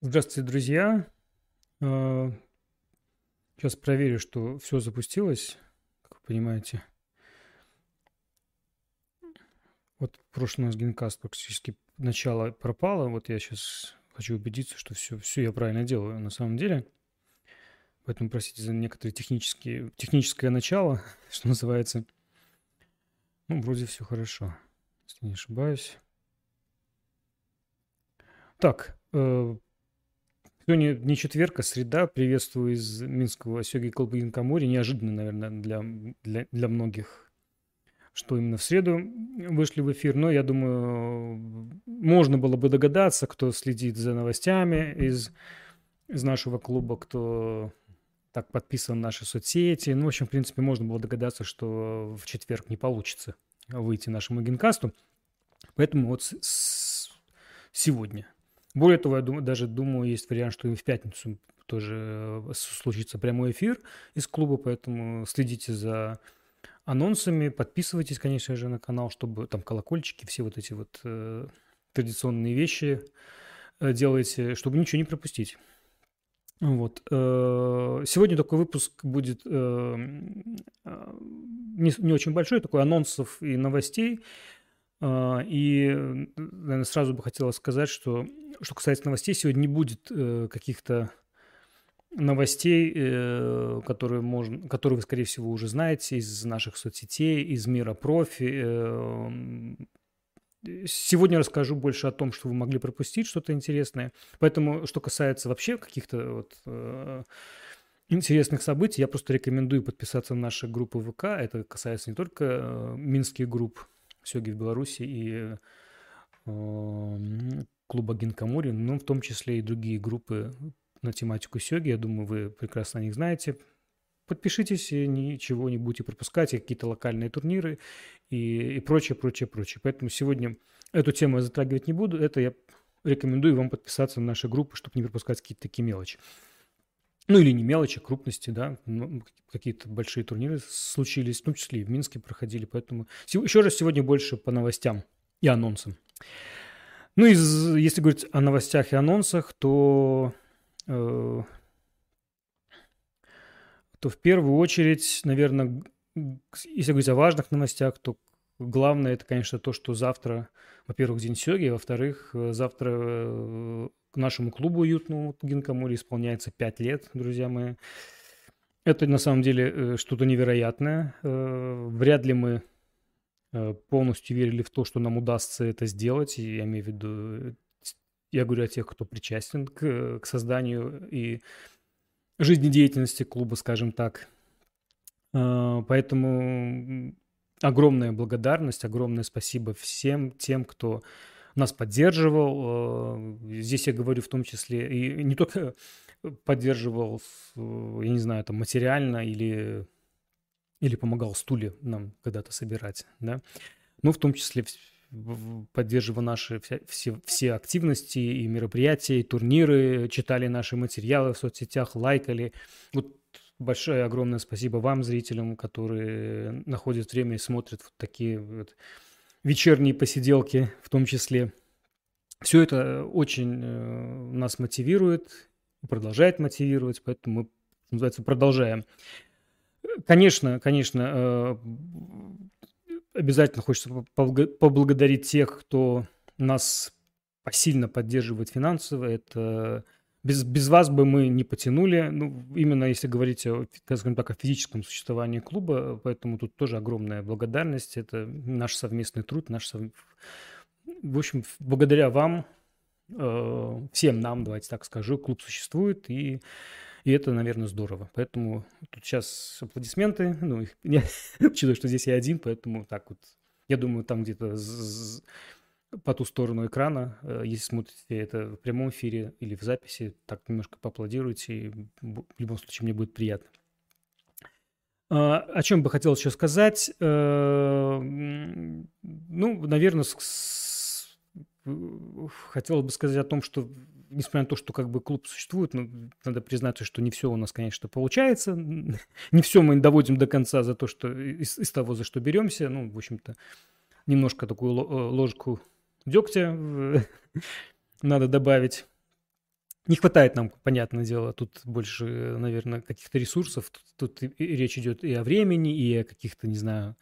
Здравствуйте, друзья. Сейчас проверю, что все запустилось, как вы понимаете. Вот прошлый у нас генкаст практически начало пропало. Вот я сейчас хочу убедиться, что все, все я правильно делаю на самом деле. Поэтому простите за некоторые технические, техническое начало, что называется. Ну, вроде все хорошо, если не ошибаюсь. Так, э, сегодня не четверг, а среда. Приветствую из Минского Сёги Колбагинкамори. Неожиданно, наверное, для, для, для многих, что именно в среду вышли в эфир. Но я думаю, можно было бы догадаться, кто следит за новостями из, из нашего клуба, кто так подписан на наши соцсети. Ну, в общем, в принципе, можно было догадаться, что в четверг не получится выйти нашему генкасту. Поэтому вот с, с сегодня – более того, я думаю, даже думаю, есть вариант, что и в пятницу тоже э, случится прямой эфир из клуба, поэтому следите за анонсами, подписывайтесь, конечно же, на канал, чтобы там колокольчики, все вот эти вот э, традиционные вещи э, делайте, чтобы ничего не пропустить. Вот. Э, сегодня такой выпуск будет э, не, не очень большой, такой анонсов и новостей. А, и, наверное, сразу бы хотела сказать, что, что касается новостей, сегодня не будет э, каких-то новостей, э, которые, можно, которые вы, скорее всего, уже знаете из наших соцсетей, из мира профи. Э, сегодня расскажу больше о том, что вы могли пропустить, что-то интересное. Поэтому, что касается вообще каких-то вот, интересных событий, я просто рекомендую подписаться на наши группы ВК. Это касается не только минских групп, Сёги в Беларуси и э, клуба Гинкамори, но в том числе и другие группы на тематику Сёги. Я думаю, вы прекрасно о них знаете. Подпишитесь, и ничего не будете пропускать, и какие-то локальные турниры и, и прочее, прочее, прочее. Поэтому сегодня эту тему я затрагивать не буду. Это я рекомендую вам подписаться на наши группы, чтобы не пропускать какие-то такие мелочи. Ну или не мелочи, крупности, да, какие-то большие турниры случились, в том числе и в Минске проходили, поэтому еще раз сегодня больше по новостям и анонсам. Ну, из, если говорить о новостях и анонсах, то, э, то в первую очередь, наверное, если говорить о важных новостях, то главное это, конечно, то, что завтра, во-первых, День Сёги, во-вторых, э, завтра э, нашему клубу уютному Гинкамури исполняется 5 лет, друзья мои. Это на самом деле э, что-то невероятное. Э, вряд ли мы э, полностью верили в то, что нам удастся это сделать. Я имею в виду, я говорю о тех, кто причастен к, к созданию и жизнедеятельности клуба, скажем так. Поэтому огромная благодарность, огромное спасибо всем тем, кто нас поддерживал. Э, здесь я говорю в том числе и не только поддерживал, я не знаю, там материально или, или помогал стулья нам когда-то собирать, да, но в том числе поддерживал наши все, все, все активности и мероприятия, и турниры, читали наши материалы в соцсетях, лайкали. Вот большое огромное спасибо вам, зрителям, которые находят время и смотрят вот такие вот вечерние посиделки в том числе. Все это очень э, нас мотивирует, продолжает мотивировать, поэтому мы, называется, продолжаем. Конечно, конечно, э, обязательно хочется поблагодарить тех, кто нас посильно поддерживает финансово. Это без, без вас бы мы не потянули, ну, именно если говорить, о, скажем так, о физическом существовании клуба, поэтому тут тоже огромная благодарность, это наш совместный труд, наш сов... В общем, благодаря вам, э, всем нам, давайте так скажу, клуб существует, и, и это, наверное, здорово. Поэтому тут сейчас аплодисменты, ну, учитывая, что здесь я один, поэтому так вот, я думаю, там где-то по ту сторону экрана, э, если смотрите это в прямом эфире или в записи, так немножко поаплодируйте, и в любом случае мне будет приятно. А, о чем бы хотел еще сказать? Э, ну, наверное, хотел бы сказать о том, что несмотря на то, что как бы клуб существует, ну, надо признаться, что не все у нас, конечно, получается. Не все мы доводим до конца за то, что из, из того, за что беремся. Ну, в общем-то, немножко такую ложку дегтя надо добавить. Не хватает нам, понятное дело, тут больше, наверное, каких-то ресурсов. Тут, тут речь идет и о времени, и о каких-то, не знаю,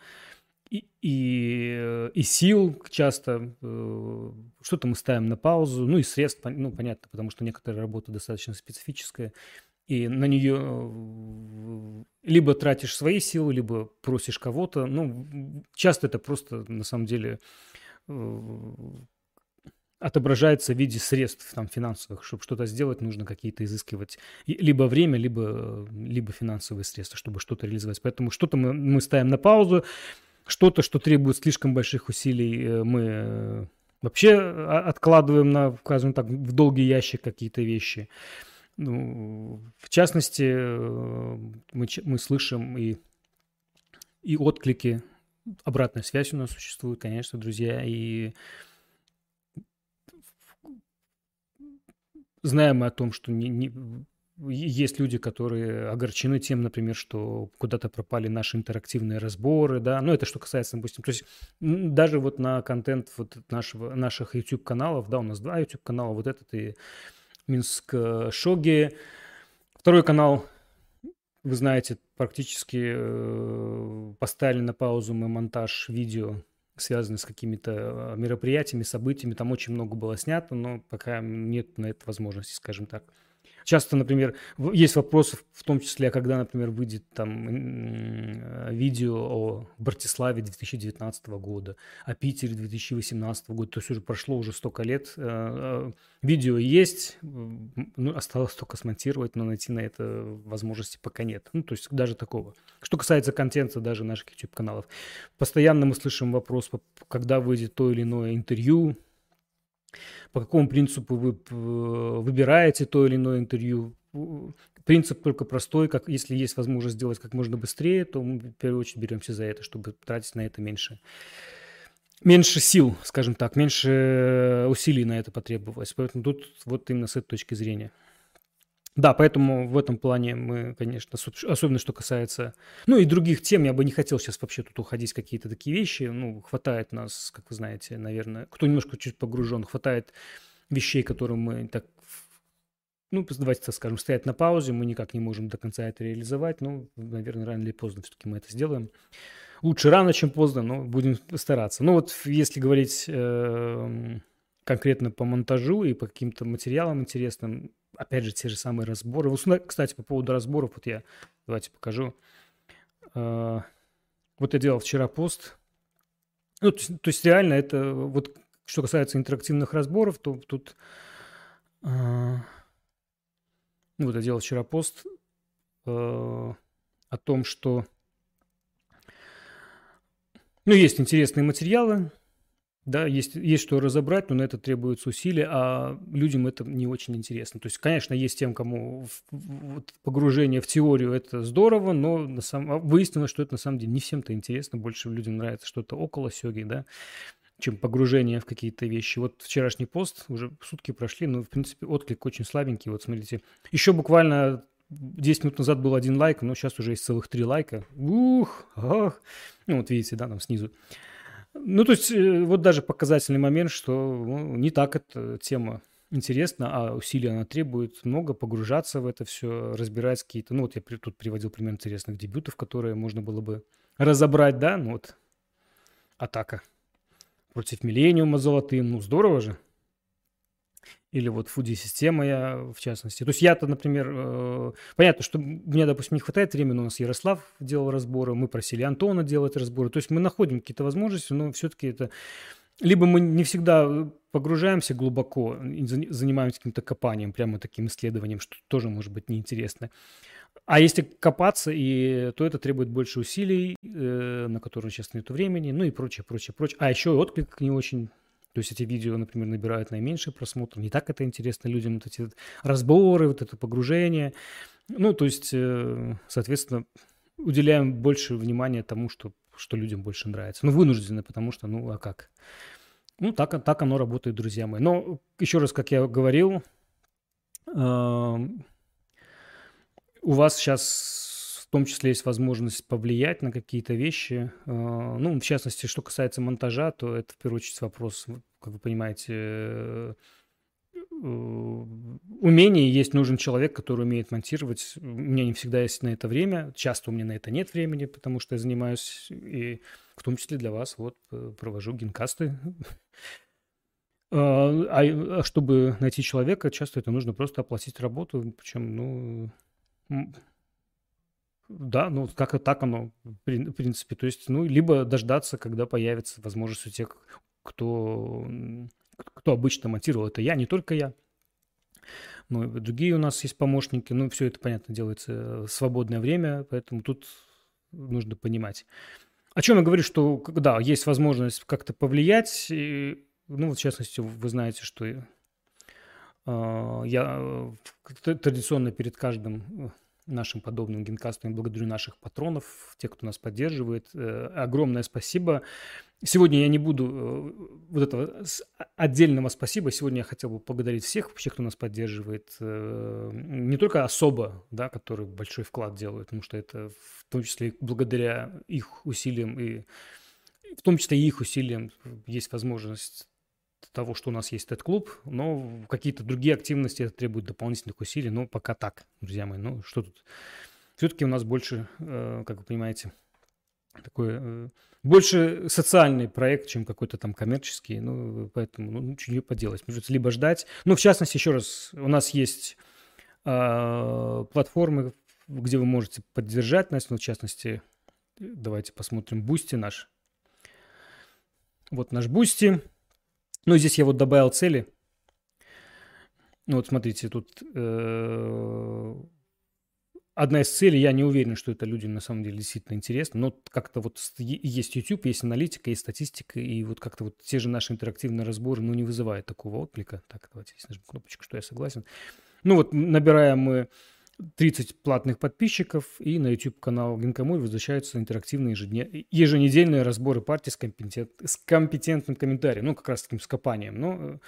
и, и, и сил часто. Э, что-то мы ставим на паузу, ну и средств, ну, понятно, потому что некоторая работа достаточно специфическая, и на нее э, либо тратишь свои силы, либо просишь кого-то. Ну, часто это просто, на самом деле, отображается в виде средств там, финансовых. Чтобы что-то сделать, нужно какие-то изыскивать либо время, либо, либо финансовые средства, чтобы что-то реализовать. Поэтому что-то мы, мы ставим на паузу, что-то, что требует слишком больших усилий, э, мы э, вообще а, откладываем на, скажем так, в долгий ящик какие-то вещи. Ну, в частности, э, мы, мы слышим и, и отклики, обратная связь у нас существует, конечно, друзья, и знаем мы о том, что не, не, есть люди, которые огорчены тем, например, что куда-то пропали наши интерактивные разборы, да, ну, это что касается, допустим, то есть даже вот на контент вот нашего, наших YouTube-каналов, да, у нас два YouTube-канала, вот этот и Минск э, Шоги. Второй канал, вы знаете, практически э, поставили на паузу мы монтаж видео, связанный с какими-то э, мероприятиями, событиями. Там очень много было снято, но пока нет на это возможности, скажем так. Часто, например, есть вопросы, в том числе, когда, например, выйдет там видео о Братиславе 2019 года, о Питере 2018 года, то есть уже прошло уже столько лет. Э, э, видео есть, ну, осталось только смонтировать, но найти на это возможности пока нет. Ну, то есть даже такого. Что касается контента даже наших YouTube-каналов. Постоянно мы слышим вопрос, когда выйдет то или иное интервью, по какому принципу вы выбираете то или иное интервью. Принцип только простой, как если есть возможность сделать как можно быстрее, то мы в первую очередь беремся за это, чтобы тратить на это меньше меньше сил, скажем так, меньше усилий на это потребовалось. Поэтому тут вот именно с этой точки зрения. Да, поэтому в этом плане мы, конечно, особенно что касается, ну и других тем, я бы не хотел сейчас вообще тут уходить в какие-то такие вещи, ну, хватает нас, как вы знаете, наверное, кто немножко чуть погружен, хватает вещей, которые мы так, ну, давайте так скажем, стоят на паузе, мы никак не можем до конца это реализовать, ну, наверное, рано или поздно все-таки мы это сделаем. Лучше рано, чем поздно, но будем стараться. Ну вот если говорить э, конкретно по монтажу и по каким-то материалам интересным, опять же, те же самые разборы. Вот, кстати, по поводу разборов, вот я, давайте покажу. А, вот я делал вчера пост. Ну, то, есть, то есть реально это, вот что касается интерактивных разборов, то тут... А, ну, вот я делал вчера пост а, о том, что... Ну, есть интересные материалы, да, есть, есть что разобрать, но на это требуется усилия, а людям это не очень интересно. То есть, конечно, есть тем, кому вот погружение в теорию это здорово, но на самом, а выяснилось, что это на самом деле не всем-то интересно. Больше людям нравится что-то около сёги, да, чем погружение в какие-то вещи. Вот вчерашний пост, уже сутки прошли, но, в принципе, отклик очень слабенький. Вот смотрите, еще буквально 10 минут назад был один лайк, но сейчас уже есть целых три лайка. Ух, ах. Ну, вот видите, да, там снизу. Ну, то есть, э, вот даже показательный момент, что ну, не так эта тема интересна, а усилия она требует. Много, погружаться в это все, разбирать какие-то... Ну, вот я тут приводил пример интересных дебютов, которые можно было бы разобрать, да, ну вот атака против Миллениума золотым, ну здорово же или вот фуди-система я, в частности. То есть я-то, например, э, понятно, что мне, допустим, не хватает времени, у нас Ярослав делал разборы, мы просили Антона делать разборы, то есть мы находим какие-то возможности, но все-таки это... Либо мы не всегда погружаемся глубоко, занимаемся каким-то копанием, прямо таким исследованием, что тоже может быть неинтересно. А если копаться, и, то это требует больше усилий, э, на которые сейчас нет времени, ну и прочее, прочее, прочее. А еще отклик не очень то есть эти видео, например, набирают наименьшие просмотры. Не так это интересно людям, вот эти разборы, вот это погружение. Ну, то есть, э, соответственно, уделяем больше внимания тому, что, что людям больше нравится. Ну, вынуждены, потому что, ну, а как? Ну, так, так оно работает, друзья мои. Но, еще раз, как я говорил, э, у вас сейчас том числе есть возможность повлиять на какие-то вещи. А, ну, в частности, что касается монтажа, то это в первую очередь вопрос, как вы понимаете, умений есть нужен человек, который умеет монтировать. У меня не всегда есть на это время. Часто у меня на это нет времени, потому что я занимаюсь, и в том числе для вас, вот, провожу генкасты. А, а чтобы найти человека, часто это нужно просто оплатить работу, причем, ну, да, ну, как так оно, в принципе. То есть, ну, либо дождаться, когда появится возможность у тех, кто кто обычно монтировал, это я, не только я. Ну, другие у нас есть помощники. Ну, все это, понятно, делается в свободное время, поэтому тут нужно понимать. О чем я говорю, что, да, есть возможность как-то повлиять. И, ну, в частности, вы знаете, что э, я традиционно перед каждым нашим подобным генкастам благодарю наших патронов, тех, кто нас поддерживает. Э, огромное спасибо. Сегодня я не буду э, вот этого отдельного спасибо. Сегодня я хотел бы поблагодарить всех вообще, кто нас поддерживает. Э, не только особо, да, которые большой вклад делают, потому что это в том числе благодаря их усилиям и в том числе и их усилиям есть возможность того, что у нас есть этот клуб, но какие-то другие активности это требуют дополнительных усилий, но пока так, друзья мои. Ну, что тут? Все-таки у нас больше, э, как вы понимаете, такой больше социальный проект, чем какой-то там коммерческий. Ну, поэтому, ну, ничего не поделать. Придется либо ждать. Ну, в частности, еще раз, у нас есть э, платформы, где вы можете поддержать нас. Ну, в частности, давайте посмотрим Boosty наш. Вот наш Boosty. Ну, здесь я вот добавил цели. Ну, вот смотрите, тут э, одна из целей, я не уверен, что это людям на самом деле действительно интересно, но как-то вот есть YouTube, есть аналитика, есть статистика, и вот как-то вот те же наши интерактивные разборы, ну, не вызывают такого отклика. Так, давайте здесь нажмем кнопочку, что я согласен. Ну, вот набираем мы 30 платных подписчиков, и на YouTube-канал Генкомой возвращаются интерактивные еженедельные разборы партий с, компетент, с компетентным комментарием, ну, как раз таким скопанием. Но э,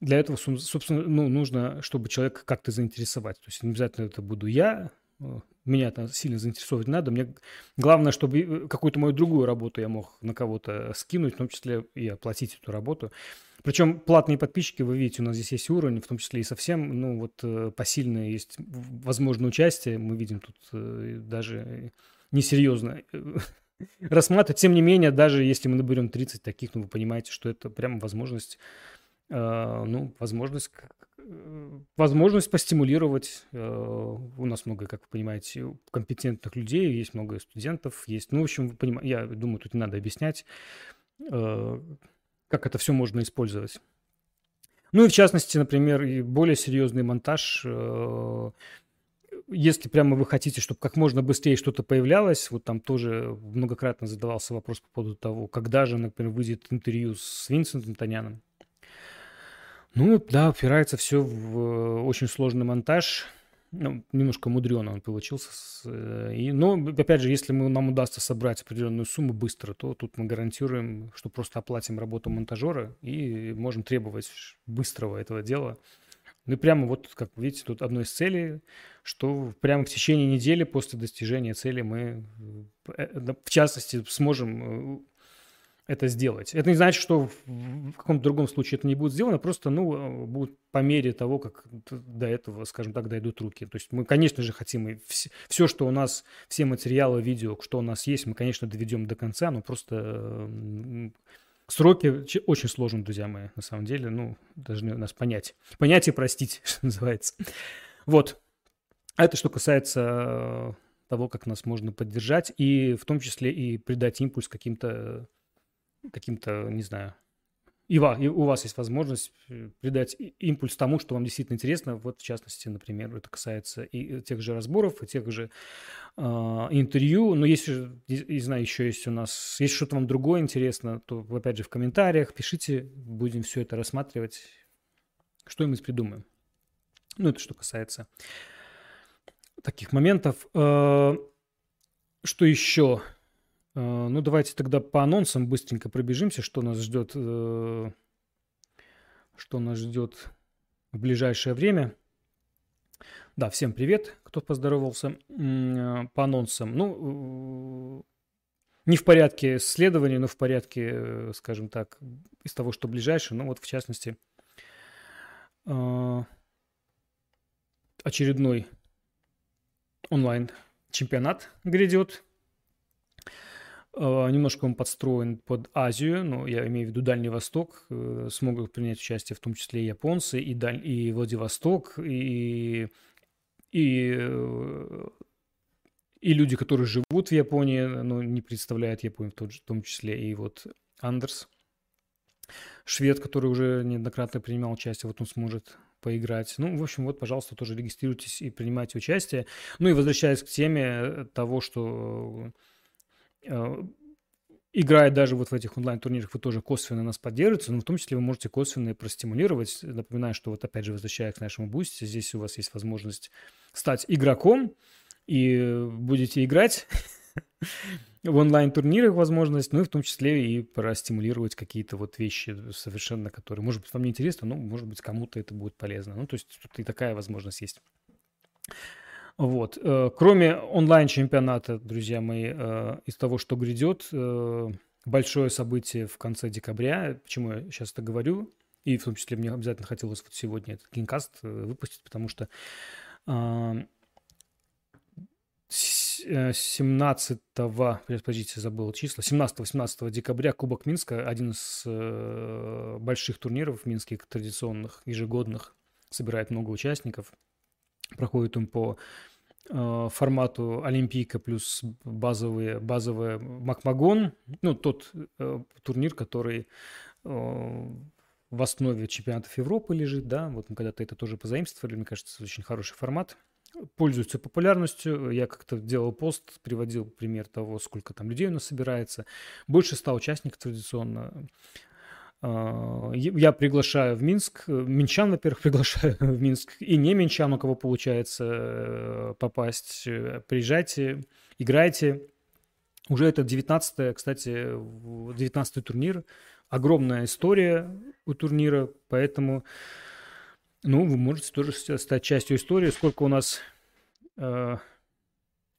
для этого, собственно, ну, нужно, чтобы человека как-то заинтересовать. То есть не обязательно это буду я, меня это сильно заинтересовать надо. Мне главное, чтобы э, какую-то мою другую работу я мог на кого-то скинуть, в том числе и оплатить эту работу. Причем платные подписчики, вы видите, у нас здесь есть уровень, в том числе и совсем, ну вот э, посильное есть возможное участие. Мы видим тут э, даже несерьезно рассматривать. Тем не менее, даже если мы наберем 30 таких, ну вы понимаете, что это прямо возможность, ну, возможность возможность постимулировать. Э, у нас много, как вы понимаете, компетентных людей, есть много студентов, есть... Ну, в общем, я думаю, тут не надо объяснять, э, как это все можно использовать. Ну и в частности, например, и более серьезный монтаж. Э, если прямо вы хотите, чтобы как можно быстрее что-то появлялось, вот там тоже многократно задавался вопрос по поводу того, когда же, например, выйдет интервью с Винсентом Таняном. Ну да, упирается все в э, очень сложный монтаж. Ну, немножко мудрено он получился. Э, и, но, опять же, если мы, нам удастся собрать определенную сумму быстро, то тут мы гарантируем, что просто оплатим работу монтажера и можем требовать быстрого этого дела. Ну и прямо вот, как видите, тут одной из целей, что прямо в течение недели после достижения цели мы, э, в частности, сможем это сделать. Это не значит, что в каком-то другом случае это не будет сделано, просто, ну, будет по мере того, как до этого, скажем так, дойдут руки. То есть мы, конечно же, хотим и все, все, что у нас, все материалы, видео, что у нас есть, мы, конечно, доведем до конца, но просто сроки очень сложны, друзья мои, на самом деле, ну, должны нас понять. Понять и простить, что называется. Вот. А это что касается того, как нас можно поддержать, и в том числе и придать импульс каким-то каким-то, не знаю, и, у вас есть возможность э, придать импульс тому, что вам действительно интересно. Вот, в частности, например, это касается и тех же разборов, и тех же э, интервью. Но если, не знаю, еще есть у нас, если что-то вам другое интересно, то, опять же, в комментариях пишите, будем все это рассматривать, что мы придумаем. Ну, это что касается таких моментов. Э, что еще? Э, ну, давайте тогда по анонсам быстренько пробежимся, что нас ждет, э, что нас ждет в ближайшее время. Да, всем привет, кто поздоровался э, по анонсам. Ну, не в порядке следования, но в порядке, скажем так, из того, что ближайшее. Ну, вот в частности, очередной онлайн-чемпионат грядет. Э, немножко он подстроен под Азию, но я имею в виду Дальний Восток. Э, смогут принять участие в том числе и японцы, и, Даль... и Владивосток, и, и, э, и люди, которые живут в Японии, но не представляют Японию в том числе. И вот Андерс, швед, который уже неоднократно принимал участие, вот он сможет поиграть. Ну, в общем, вот, пожалуйста, тоже регистрируйтесь и принимайте участие. Ну и возвращаясь к теме того, что играя даже вот в этих онлайн-турнирах, вы тоже косвенно нас поддерживаете, но в том числе вы можете косвенно простимулировать. Напоминаю, что вот опять же, возвращаясь к нашему бусте, здесь у вас есть возможность стать игроком, и будете играть в онлайн-турнирах возможность, ну и в том числе и простимулировать какие-то вот вещи совершенно, которые, может быть, вам не интересно, но, может быть, кому-то это будет полезно. Ну, то есть тут и такая возможность есть. Вот. Э, кроме онлайн-чемпионата, друзья мои, э, из того, что грядет, э, большое событие в конце декабря, почему я сейчас это говорю, и в том числе мне обязательно хотелось вот сегодня этот кинкаст выпустить, потому что 17, подождите, забыл числа, 17-18 декабря Кубок Минска, один из больших турниров минских традиционных, ежегодных, собирает много участников. Проходит он по формату Олимпийка плюс базовые, базовый Макмагон, ну, тот э, турнир, который э, в основе чемпионатов Европы лежит, да, вот мы когда-то это тоже позаимствовали, мне кажется, очень хороший формат – пользуется популярностью. Я как-то делал пост, приводил пример того, сколько там людей у нас собирается. Больше ста участников традиционно. А, я приглашаю в Минск, минчан, во-первых, приглашаю в Минск, и не минчан, у кого получается э, попасть. Приезжайте, играйте. Уже это 19 кстати, 19 турнир. Огромная история у турнира, поэтому ну, вы можете тоже стать частью истории. Сколько у нас э,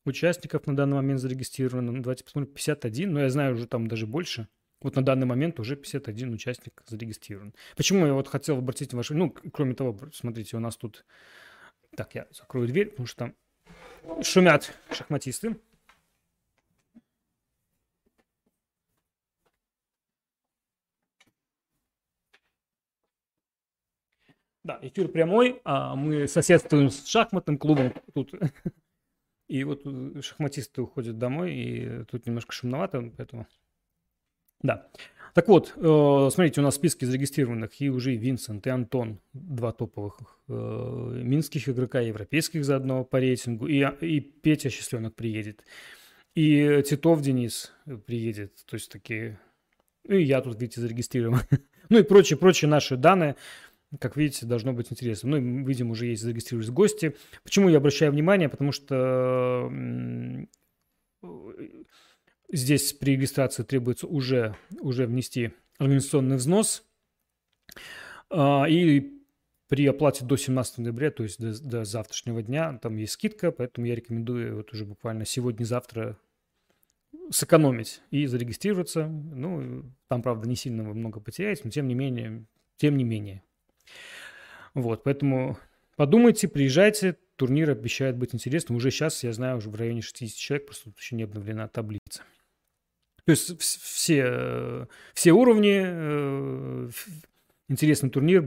участников на данный момент зарегистрировано? Давайте посмотрим. 51, но я знаю уже там даже больше. Вот на данный момент уже 51 участник зарегистрирован. Почему я вот хотел обратить ваше... Ну, кроме того, смотрите, у нас тут... Так, я закрою дверь, потому что там шумят шахматисты. Да, эфир прямой, а мы соседствуем с шахматным клубом тут. И вот шахматисты уходят домой, и тут немножко шумновато, поэтому... Да. Так вот, э, смотрите, у нас в списке зарегистрированных и уже Винсент, и Антон, два топовых э, минских игрока, европейских заодно по рейтингу, и, и Петя Счастленок приедет, и Титов Денис приедет, то есть такие... Ну и я тут, видите, зарегистрирован. ну и прочие-прочие наши данные как видите, должно быть интересно. Ну, видим, уже есть зарегистрировались гости. Почему я обращаю внимание? Потому что здесь при регистрации требуется уже, уже внести организационный взнос. А, и при оплате до 17 ноября, то есть до, до завтрашнего дня, там есть скидка, поэтому я рекомендую вот уже буквально сегодня-завтра сэкономить и зарегистрироваться. Ну, там, правда, не сильно вы много потеряете, но тем не менее, тем не менее, вот, поэтому подумайте, приезжайте, турнир обещает быть интересным. Уже сейчас, я знаю, уже в районе 60 человек, просто тут еще не обновлена таблица. То есть все, все уровни, э, интересный турнир,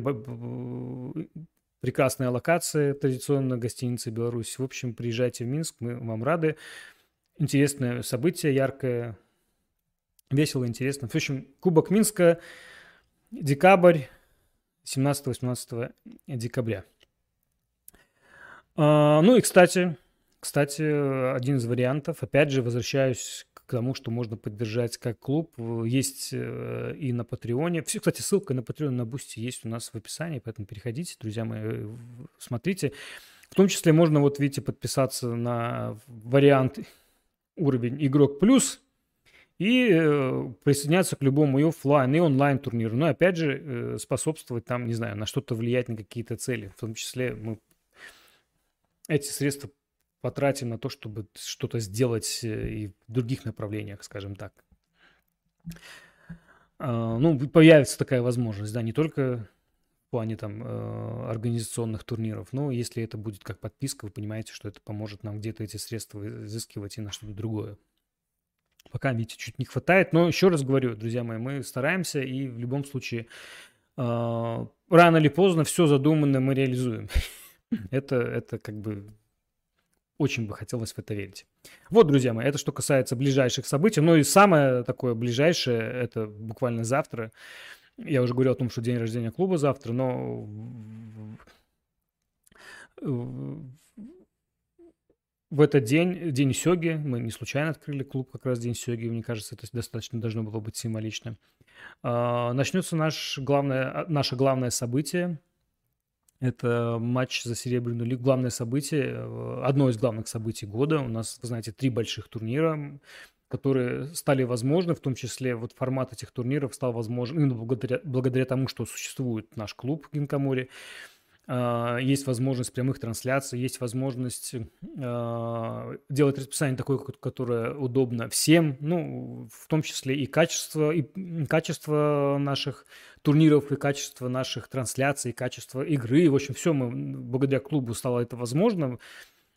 прекрасная локация, традиционно гостиница Беларусь. В общем, приезжайте в Минск, мы вам рады. Интересное событие, яркое, весело, интересно. В общем, Кубок Минска, декабрь, 17-18 декабря. А, ну и, кстати, кстати, один из вариантов, опять же, возвращаюсь к тому, что можно поддержать как клуб, есть э, и на Patreon е. Все, кстати, ссылка на Patreon, на Boosty есть у нас в описании, поэтому переходите, друзья мои, смотрите. В том числе можно, вот видите, подписаться на вариант уровень игрок плюс, и э, присоединяться к любому и офлайн, и онлайн турниру. Но опять же, э, способствовать там, не знаю, на что-то влиять, на какие-то цели. В том числе мы эти средства потратим на то, чтобы что-то сделать э, и в других направлениях, скажем так. А, ну, появится такая возможность, да, не только в плане там э, организационных турниров. Но если это будет как подписка, вы понимаете, что это поможет нам где-то эти средства изыскивать и на что-то другое. Пока, видите, чуть не хватает. Но еще раз говорю, друзья мои, мы стараемся и в любом случае э, рано или поздно все задуманное мы реализуем. это, это как бы очень бы хотелось в это верить. Вот, друзья мои, это что касается ближайших событий. Ну и самое такое ближайшее, это буквально завтра. Я уже говорил о том, что день рождения клуба завтра, но в этот день, день Сёги, мы не случайно открыли клуб как раз день Сёги, мне кажется, это достаточно должно было быть символично. А, начнется наш главное, наше главное событие. Это матч за Серебряную лигу, главное событие, э, одно из главных событий года. У нас, знаете, три больших турнира которые стали возможны, в том числе вот формат этих турниров стал возможен именно благодаря, благодаря тому, что существует наш клуб Гинкамори. А, есть возможность прямых трансляций, есть возможность а, делать расписание такое, которое удобно всем, ну, в том числе и качество, и качество наших турниров, и качество наших трансляций, и качество игры. В общем, все мы, благодаря клубу стало это возможно,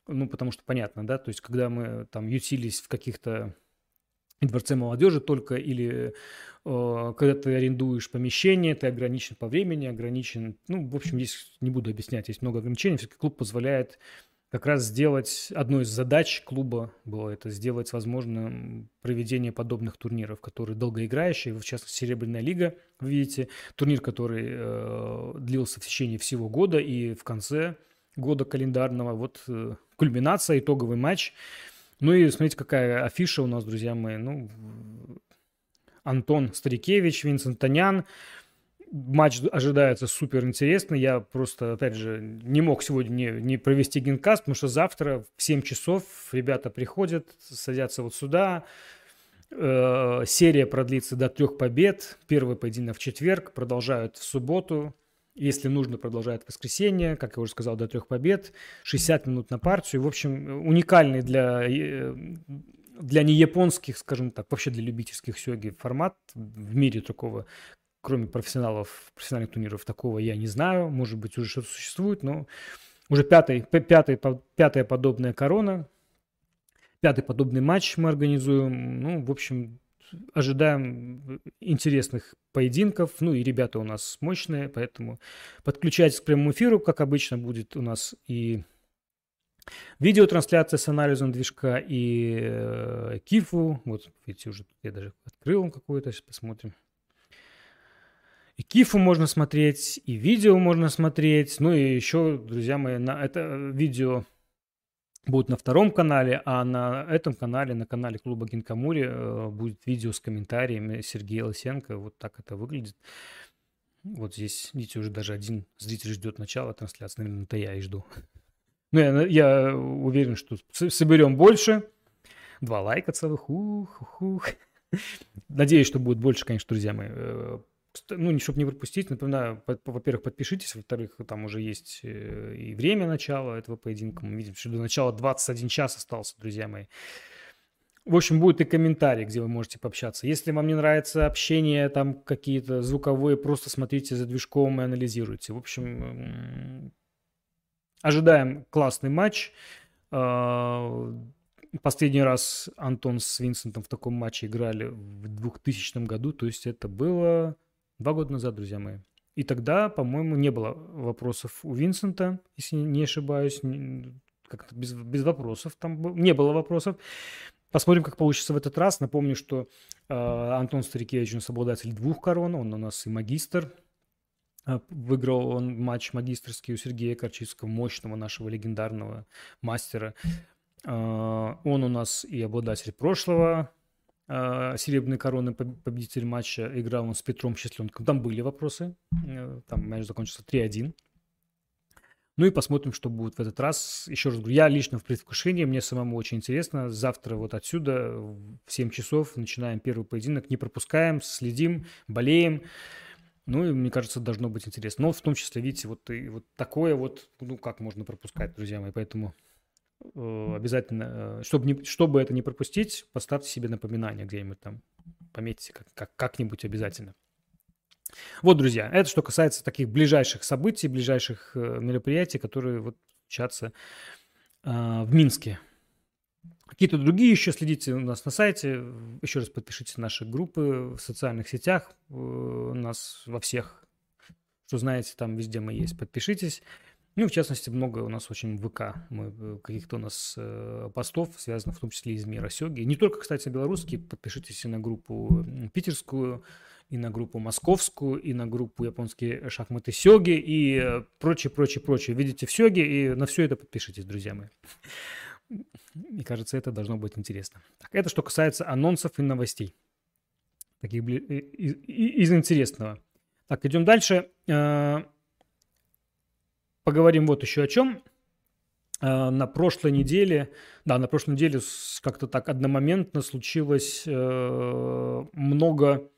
ну, потому что понятно, да, то есть когда мы там ютились в каких-то дворце молодежи только или э, когда ты арендуешь помещение, ты ограничен по времени, ограничен, ну, в общем, здесь не буду объяснять, есть много ограничений, все-таки клуб позволяет как раз сделать, одной из задач клуба было это, сделать возможно проведение подобных турниров, которые долгоиграющие, в частности, Серебряная лига, вы видите, турнир, который э, длился в течение всего года, и в конце года календарного, вот э, кульминация, итоговый матч – ну и смотрите, какая афиша у нас, друзья мои. Ну, Антон Старикевич, Винсент Танян. Матч ожидается супер интересный. Я просто, опять же, не мог сегодня не, не провести генкаст, потому что завтра в 7 часов ребята приходят, садятся вот сюда. Э, серия продлится до трех побед. Первый поединок в четверг, продолжают в субботу. Если нужно, продолжает воскресенье, как я уже сказал, до трех побед, 60 минут на партию. В общем, уникальный для, э, для неяпонских, скажем так, вообще для любительских сёги формат. В мире такого, кроме профессионалов, профессиональных турниров, такого я не знаю. Может быть, уже что-то существует, но уже пятый, пятый, пятая подобная корона, пятый подобный матч мы организуем. Ну, в общем, ожидаем интересных поединков. Ну и ребята у нас мощные, поэтому подключайтесь к прямому эфиру, как обычно будет у нас и видеотрансляция с анализом движка и э, кифу. Вот, видите, уже я даже открыл какой-то, сейчас посмотрим. И кифу можно смотреть, и видео можно смотреть. Ну и еще, друзья мои, на это видео будет на втором канале, а на этом канале, на канале клуба Гинкамури, э, будет видео с комментариями Сергея Лысенко. Вот так это выглядит. Вот здесь, видите, уже даже один зритель ждет начала трансляции. Наверное, это я и жду. Ну, я, я уверен, что соберем больше. Два лайка целых. Ух, ух, ух. Надеюсь, что будет больше, конечно, друзья мои. Ну, чтобы не пропустить, напоминаю, во-первых, подпишитесь, во-вторых, там уже есть э, и время начала этого поединка. Мы видим, что до начала 21 час остался, друзья мои. В общем, будет и комментарий, где вы можете пообщаться. Если вам не нравится общение, там какие-то звуковые, просто смотрите за движком и анализируйте. В общем, ожидаем классный матч. А, последний раз Антон с Винсентом в таком матче играли в 2000 году, то есть это было Два года назад, друзья мои. И тогда, по-моему, не было вопросов у Винсента, если не ошибаюсь. Как-то без, без вопросов там не было вопросов. Посмотрим, как получится в этот раз. Напомню, что э, Антон Старикевич нас обладатель двух корон. Он у нас и магистр. Э, выиграл он матч магистрский у Сергея Корчицкого, мощного нашего легендарного мастера. Э, он у нас и обладатель прошлого а, серебряной короны победитель матча играл он с Петром Счастленком. Там были вопросы. Э, там матч закончился 3-1. Ну и посмотрим, что будет в этот раз. Еще раз говорю, я лично в предвкушении, мне самому очень интересно. Завтра вот отсюда в 7 часов начинаем первый поединок. Не пропускаем, следим, болеем. Ну и мне кажется, должно быть интересно. Но в том числе, видите, вот, и вот такое вот, ну как можно пропускать, друзья мои. Поэтому обязательно, э, чтобы, не, чтобы это не пропустить, поставьте себе напоминание где-нибудь там, пометьте как, как, как-нибудь обязательно. Вот, друзья, это что касается таких ближайших событий, ближайших э, мероприятий, которые вот случатся э, в Минске. Какие-то другие еще следите у нас на сайте. Еще раз подпишитесь на наши группы в социальных сетях. Э, у нас во всех, что знаете, там везде мы есть. Подпишитесь. Ну, в частности, много у нас очень ВК, мы, э, каких-то у нас э, постов, связанных в том числе из мира Сёги. Не только, кстати, белорусские, подпишитесь и на группу питерскую, и на группу московскую, и на группу японские шахматы Сёги, и э, прочее, прочее, прочее. Видите в Сёге, и на все это подпишитесь, друзья мои. Мне кажется, это должно быть интересно. Так, это что касается анонсов и новостей. Таких из, из интересного. Так, идем дальше. Поговорим вот еще о чем. Э, на прошлой неделе, да, на прошлой неделе как-то так одномоментно случилось э, много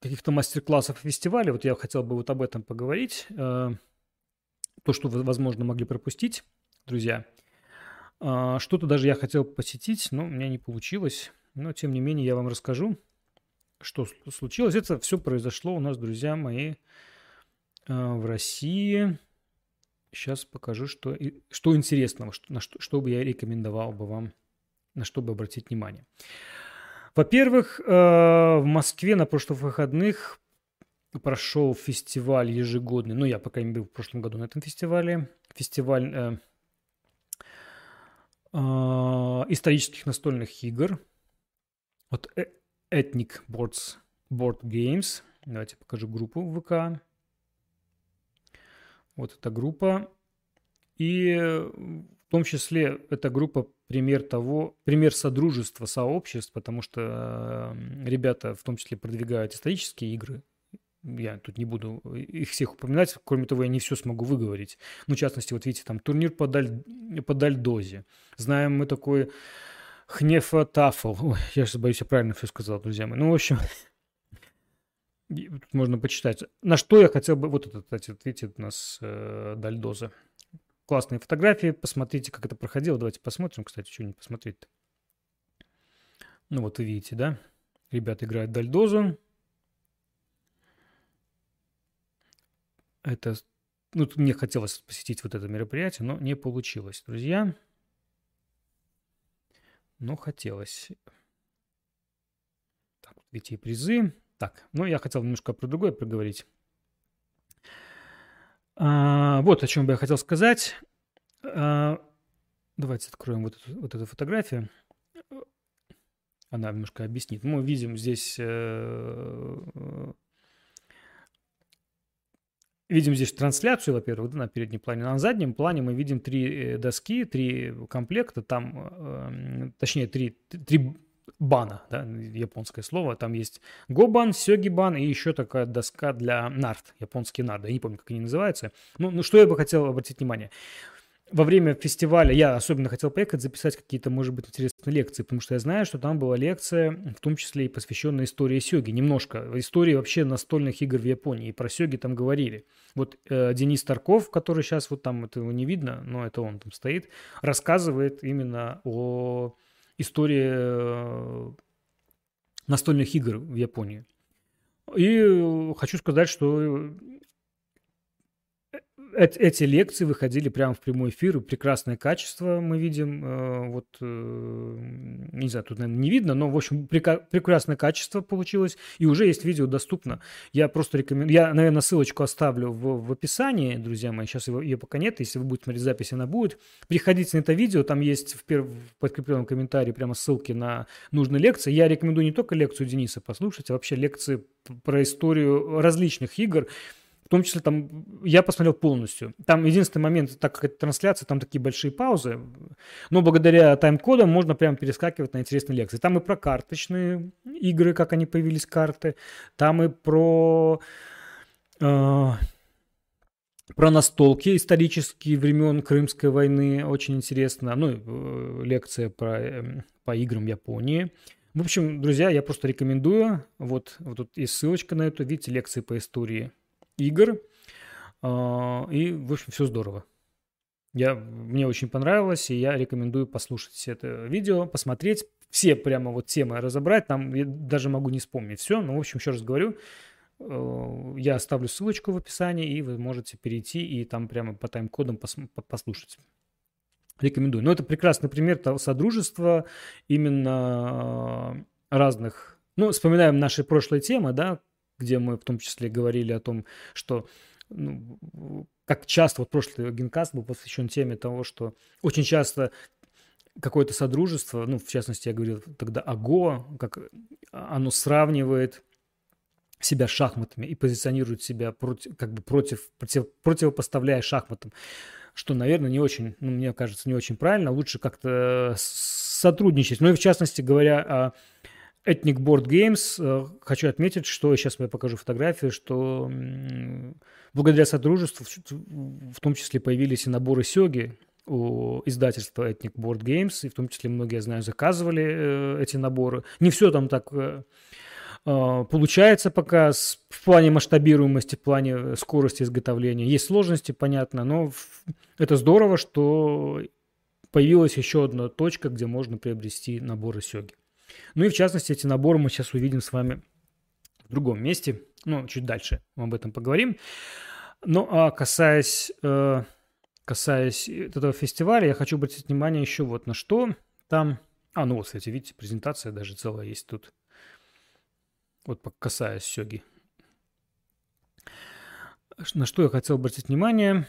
каких-то мастер-классов и фестивалей. Вот я хотел бы вот об этом поговорить. Э, то, что вы, возможно, могли пропустить, друзья. Что-то даже я хотел посетить, но у меня не получилось. Но, тем не менее, я вам расскажу, что случилось. Это все произошло у нас, друзья мои, в России. Сейчас покажу, что, что интересного, что, на что, что бы я рекомендовал бы вам, на что бы обратить внимание. Во-первых, а, в Москве на прошлых выходных прошел фестиваль ежегодный, ну, я пока не был в прошлом году на этом фестивале, фестиваль э, э, исторических настольных игр от э, Ethnic Boards, Board Games. Давайте покажу группу в ВК. Вот эта группа. И в том числе эта группа пример того, пример содружества сообществ, потому что ребята в том числе продвигают исторические игры. Я тут не буду их всех упоминать, кроме того, я не все смогу выговорить. Ну, в частности, вот видите, там турнир по, даль... по дальдозе. Знаем мы такой Хнефа Тафл. Ой, я сейчас боюсь, я правильно все сказал, друзья мои. Ну, в общем, Тут можно почитать. На что я хотел бы... Вот это, кстати, вот видите, у нас э, Дальдоза. Классные фотографии. Посмотрите, как это проходило. Давайте посмотрим, кстати, что не посмотреть-то. Ну вот вы видите, да? Ребята играют Дальдозу. Это... Ну, мне хотелось посетить вот это мероприятие, но не получилось, друзья. Но хотелось. Так, видите, призы. Так, ну я хотел немножко про другое проговорить. А, вот о чем бы я хотел сказать. А, давайте откроем вот эту, вот эту фотографию. Она немножко объяснит. Мы видим здесь... Э, видим здесь трансляцию, во-первых, да, на переднем плане. На заднем плане мы видим три э, доски, три комплекта. Там, э, точнее, три, три бана, да, японское слово. Там есть гобан, сёгибан и еще такая доска для нарт, японские нарды. Я не помню, как они называются. Ну, ну что я бы хотел обратить внимание. Во время фестиваля я особенно хотел поехать записать какие-то, может быть, интересные лекции, потому что я знаю, что там была лекция, в том числе и посвященная истории сёги. Немножко истории вообще настольных игр в Японии. И про сёги там говорили. Вот э, Денис Тарков, который сейчас вот там, это его не видно, но это он там стоит, рассказывает именно о история э, настольных игр в Японии. И хочу сказать, что эти лекции выходили прямо в прямой эфир, прекрасное качество мы видим, э, вот, э, не знаю, тут, наверное, не видно, но, в общем, прекрасное качество получилось, и уже есть видео доступно. Я просто рекомендую, я, наверное, ссылочку оставлю в, в описании, друзья мои, сейчас его, ее пока нет, если вы будете смотреть запись, она будет. Приходите на это видео, там есть в, перв... в подкрепленном комментарии прямо ссылки на нужные лекции. Я рекомендую не только лекцию Дениса послушать, а вообще лекции про историю различных игр, в том числе там я посмотрел полностью. Там единственный момент, так как это трансляция, там такие большие паузы, но благодаря тайм-кодам можно прямо перескакивать на интересные лекции. Там и про карточные игры, как они появились карты, там и про э, про настолки исторические времен Крымской войны, очень интересно. Ну, э, лекция про, э, по играм Японии. В общем, друзья, я просто рекомендую. Вот, вот тут есть ссылочка на эту. Видите, лекции по истории игр. А, и, в общем, все здорово. Я, мне очень понравилось, и я рекомендую послушать это видео, посмотреть. все прямо вот темы разобрать, там я даже могу не вспомнить все, но, в общем, еще раз говорю, э, я оставлю ссылочку в описании, и вы можете перейти и там прямо по тайм-кодам послушать. Рекомендую. Но это прекрасный пример того содружества именно разных. Ну, вспоминаем наши прошлые темы, да, где мы в том числе говорили о том, что ну, как часто, вот прошлый генкаст был посвящен теме того, что очень часто какое-то содружество, ну, в частности, я говорил тогда о Го, как оно сравнивает себя шахматами и позиционирует себя против, как бы против, против, противопоставляя шахматам, что, наверное, не очень, ну, мне кажется, не очень правильно. Лучше как-то сотрудничать. Ну и в частности, говоря о Ethnic Board Games, э, хочу отметить, что, сейчас я покажу фотографию, что благодаря сотрудничеству в том числе появились и наборы сёги, у издательства Ethnic Board Games, и в том числе многие, я знаю, заказывали э, эти наборы. Не все там так э, получается пока в плане масштабируемости, в плане скорости изготовления. Есть сложности, понятно, но это здорово, что появилась еще одна точка, где можно приобрести наборы сёги. Ну и в частности, эти наборы мы сейчас увидим с вами в другом месте, ну, чуть дальше мы об этом поговорим. Ну, а касаясь э, касаясь этого фестиваля, я хочу обратить внимание еще вот на что. Там, а, ну вот, кстати, видите, презентация даже целая есть тут. Вот касаясь сёги. На что я хотел обратить внимание.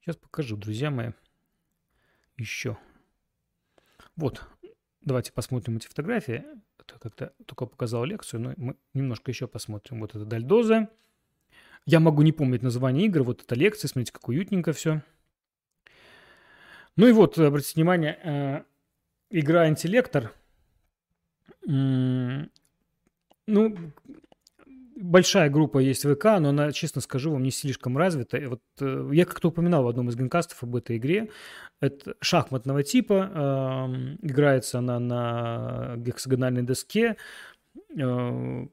Сейчас покажу, друзья мои. Еще. Вот, давайте посмотрим эти фотографии. Это как-то только показал лекцию, но мы немножко еще посмотрим. Вот это Дальдоза. Я могу не помнить название игры, вот это лекция, смотрите, как уютненько все. Ну и вот, обратите внимание, э, игра «Интеллектор». Ну, большая группа есть в ВК, но она, честно скажу вам, не слишком развита. И вот э, я как-то упоминал в одном из генкастов об этой игре. Это шахматного типа. Э, играется она на гексагональной доске. Э,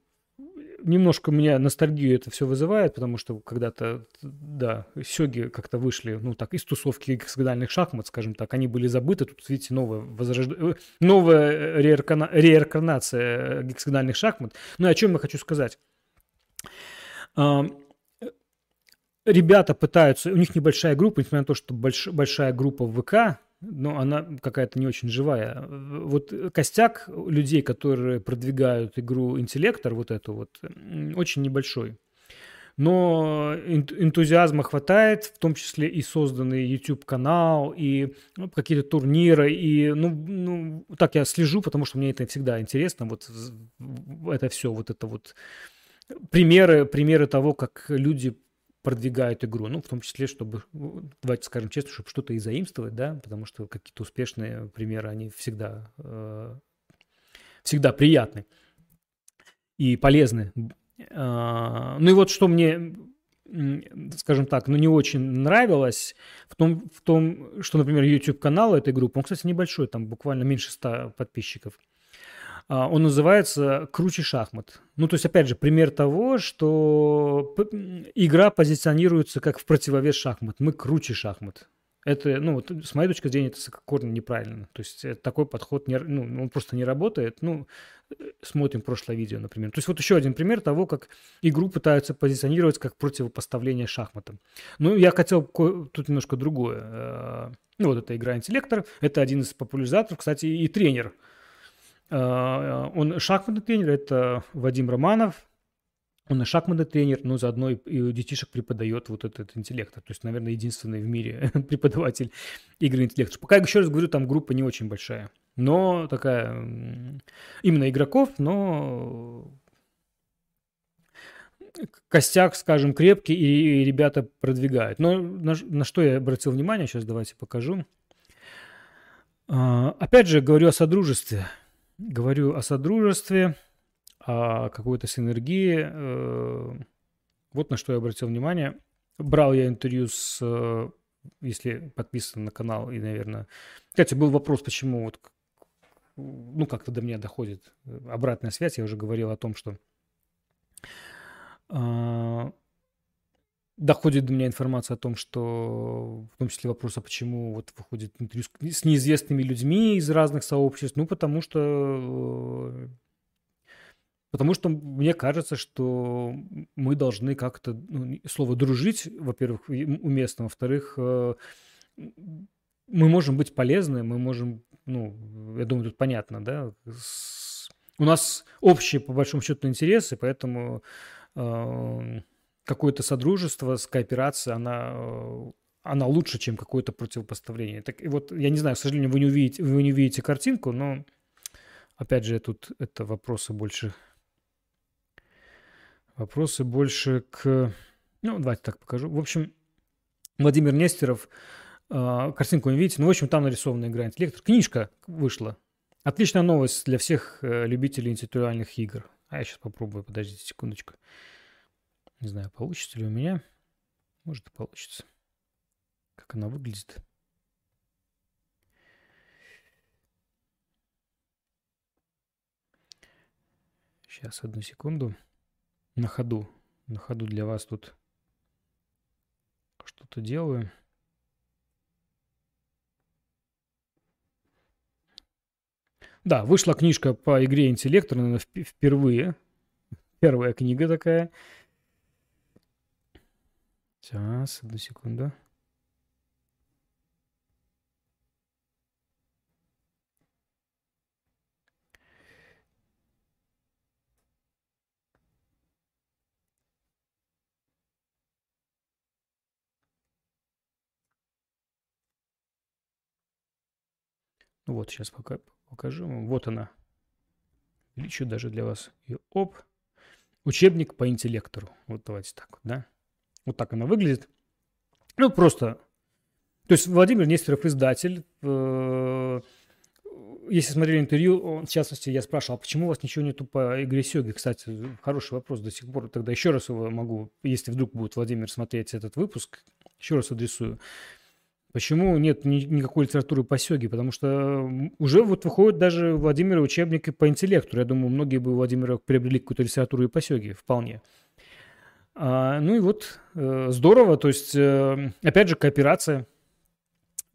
немножко у меня ностальгию это все вызывает, потому что когда-то, да, сёги как-то вышли, ну так, из тусовки гексагональных шахмат, скажем так, они были забыты, тут, видите, новая, возрожд... Э, новая реинкарна... реинкарнация гексагональных шахмат. Ну и о чем я хочу сказать. Ребята пытаются, у них небольшая группа, несмотря на то, что больш... большая группа в ВК, но она какая-то не очень живая. Вот костяк людей, которые продвигают игру интеллектор, вот эту вот, очень небольшой. Но энтузиазма хватает, в том числе и созданный YouTube-канал, и ну, какие-то турниры, и, ну, ну, так я слежу, потому что мне это всегда интересно, вот это все, вот это вот примеры, примеры того, как люди продвигают игру, ну, в том числе, чтобы, давайте скажем честно, чтобы что-то и заимствовать, да, потому что какие-то успешные примеры, они всегда, э, всегда приятны и полезны. Э, ну и вот что мне, скажем так, ну не очень нравилось в том, в том что, например, YouTube-канал этой группы, он, кстати, небольшой, там буквально меньше 100 подписчиков – он называется «Круче шахмат». Ну, то есть, опять же, пример того, что игра позиционируется как в противовес шахмат. Мы круче шахмат. Это, ну, вот, с моей точки зрения, это корни неправильно. То есть э, такой подход, не, ну, он просто не работает. Ну, э, смотрим прошлое видео, например. То есть вот еще один пример того, как игру пытаются позиционировать как противопоставление шахматам. Ну, я хотел тут немножко другое. Э, ну, вот эта игра «Интеллектор». Это один из популяризаторов, кстати, и тренер – а, он шахматный тренер, это Вадим Романов. Он и шахматный тренер, но заодно и у детишек преподает вот этот интеллектор. То есть, наверное, единственный в мире преподаватель игры интеллектор. Пока, еще раз говорю, там группа не очень большая. Но такая, именно игроков, но костяк, скажем, крепкий, и, ребята продвигают. Но на, на что я обратил внимание, сейчас давайте покажу. А, опять же, говорю о содружестве говорю о содружестве, о какой-то синергии. Э, вот на что я обратил внимание. Брал я интервью с, э, если подписан на канал, и, наверное... Кстати, был вопрос, почему вот, ну, как-то до меня доходит обратная связь. Я уже говорил о том, что доходит до меня информация о том, что в том числе вопрос, а почему вот выходит интервью с неизвестными людьми из разных сообществ, ну, потому что Потому что мне кажется, что мы должны как-то, ну, слово «дружить», во-первых, уместно, во-вторых, э, мы можем быть полезны, мы можем, ну, я думаю, тут понятно, да, у нас общие, по большому счету, интересы, поэтому э, какое-то содружество, кооперация, она, э, она лучше, чем какое-то противопоставление. Так, и вот, я не знаю, к сожалению, вы не увидите, вы не увидите картинку, но, опять же, тут это вопросы больше Вопросы больше к... Ну, давайте так покажу. В общем, Владимир Нестеров, э, картинку не видите, ну, в общем, там нарисована игра интеллектор. Книжка вышла. Отличная новость для всех э, любителей интеллектуальных игр. А я сейчас попробую, подождите секундочку. Не знаю, получится ли у меня. Может и получится. Как она выглядит. Сейчас, одну секунду на ходу. На ходу для вас тут что-то делаю. Да, вышла книжка по игре интеллектор, наверное, впервые. Первая книга такая. Сейчас, одну секунду. Ну вот, сейчас пока покажу вам. Вот она. Увеличу даже для вас ее. Оп. Учебник по интеллектору. Вот давайте так, да. Вот так она выглядит. Ну, просто... То есть Владимир Нестеров издатель. Э, если смотрели интервью, он, в частности, я спрашивал, а почему у вас ничего нету по игре Сёги? Кстати, хороший вопрос до сих пор. Тогда еще раз его могу, если вдруг будет Владимир смотреть этот выпуск, еще раз адресую. Почему нет ни, никакой литературы по сёге? Потому что уже вот выходят даже Владимира учебники по интеллекту. Я думаю, многие бы у Владимира приобрели какую-то литературу и по сёге, вполне. А, ну и вот э, здорово, то есть, э, опять же, кооперация.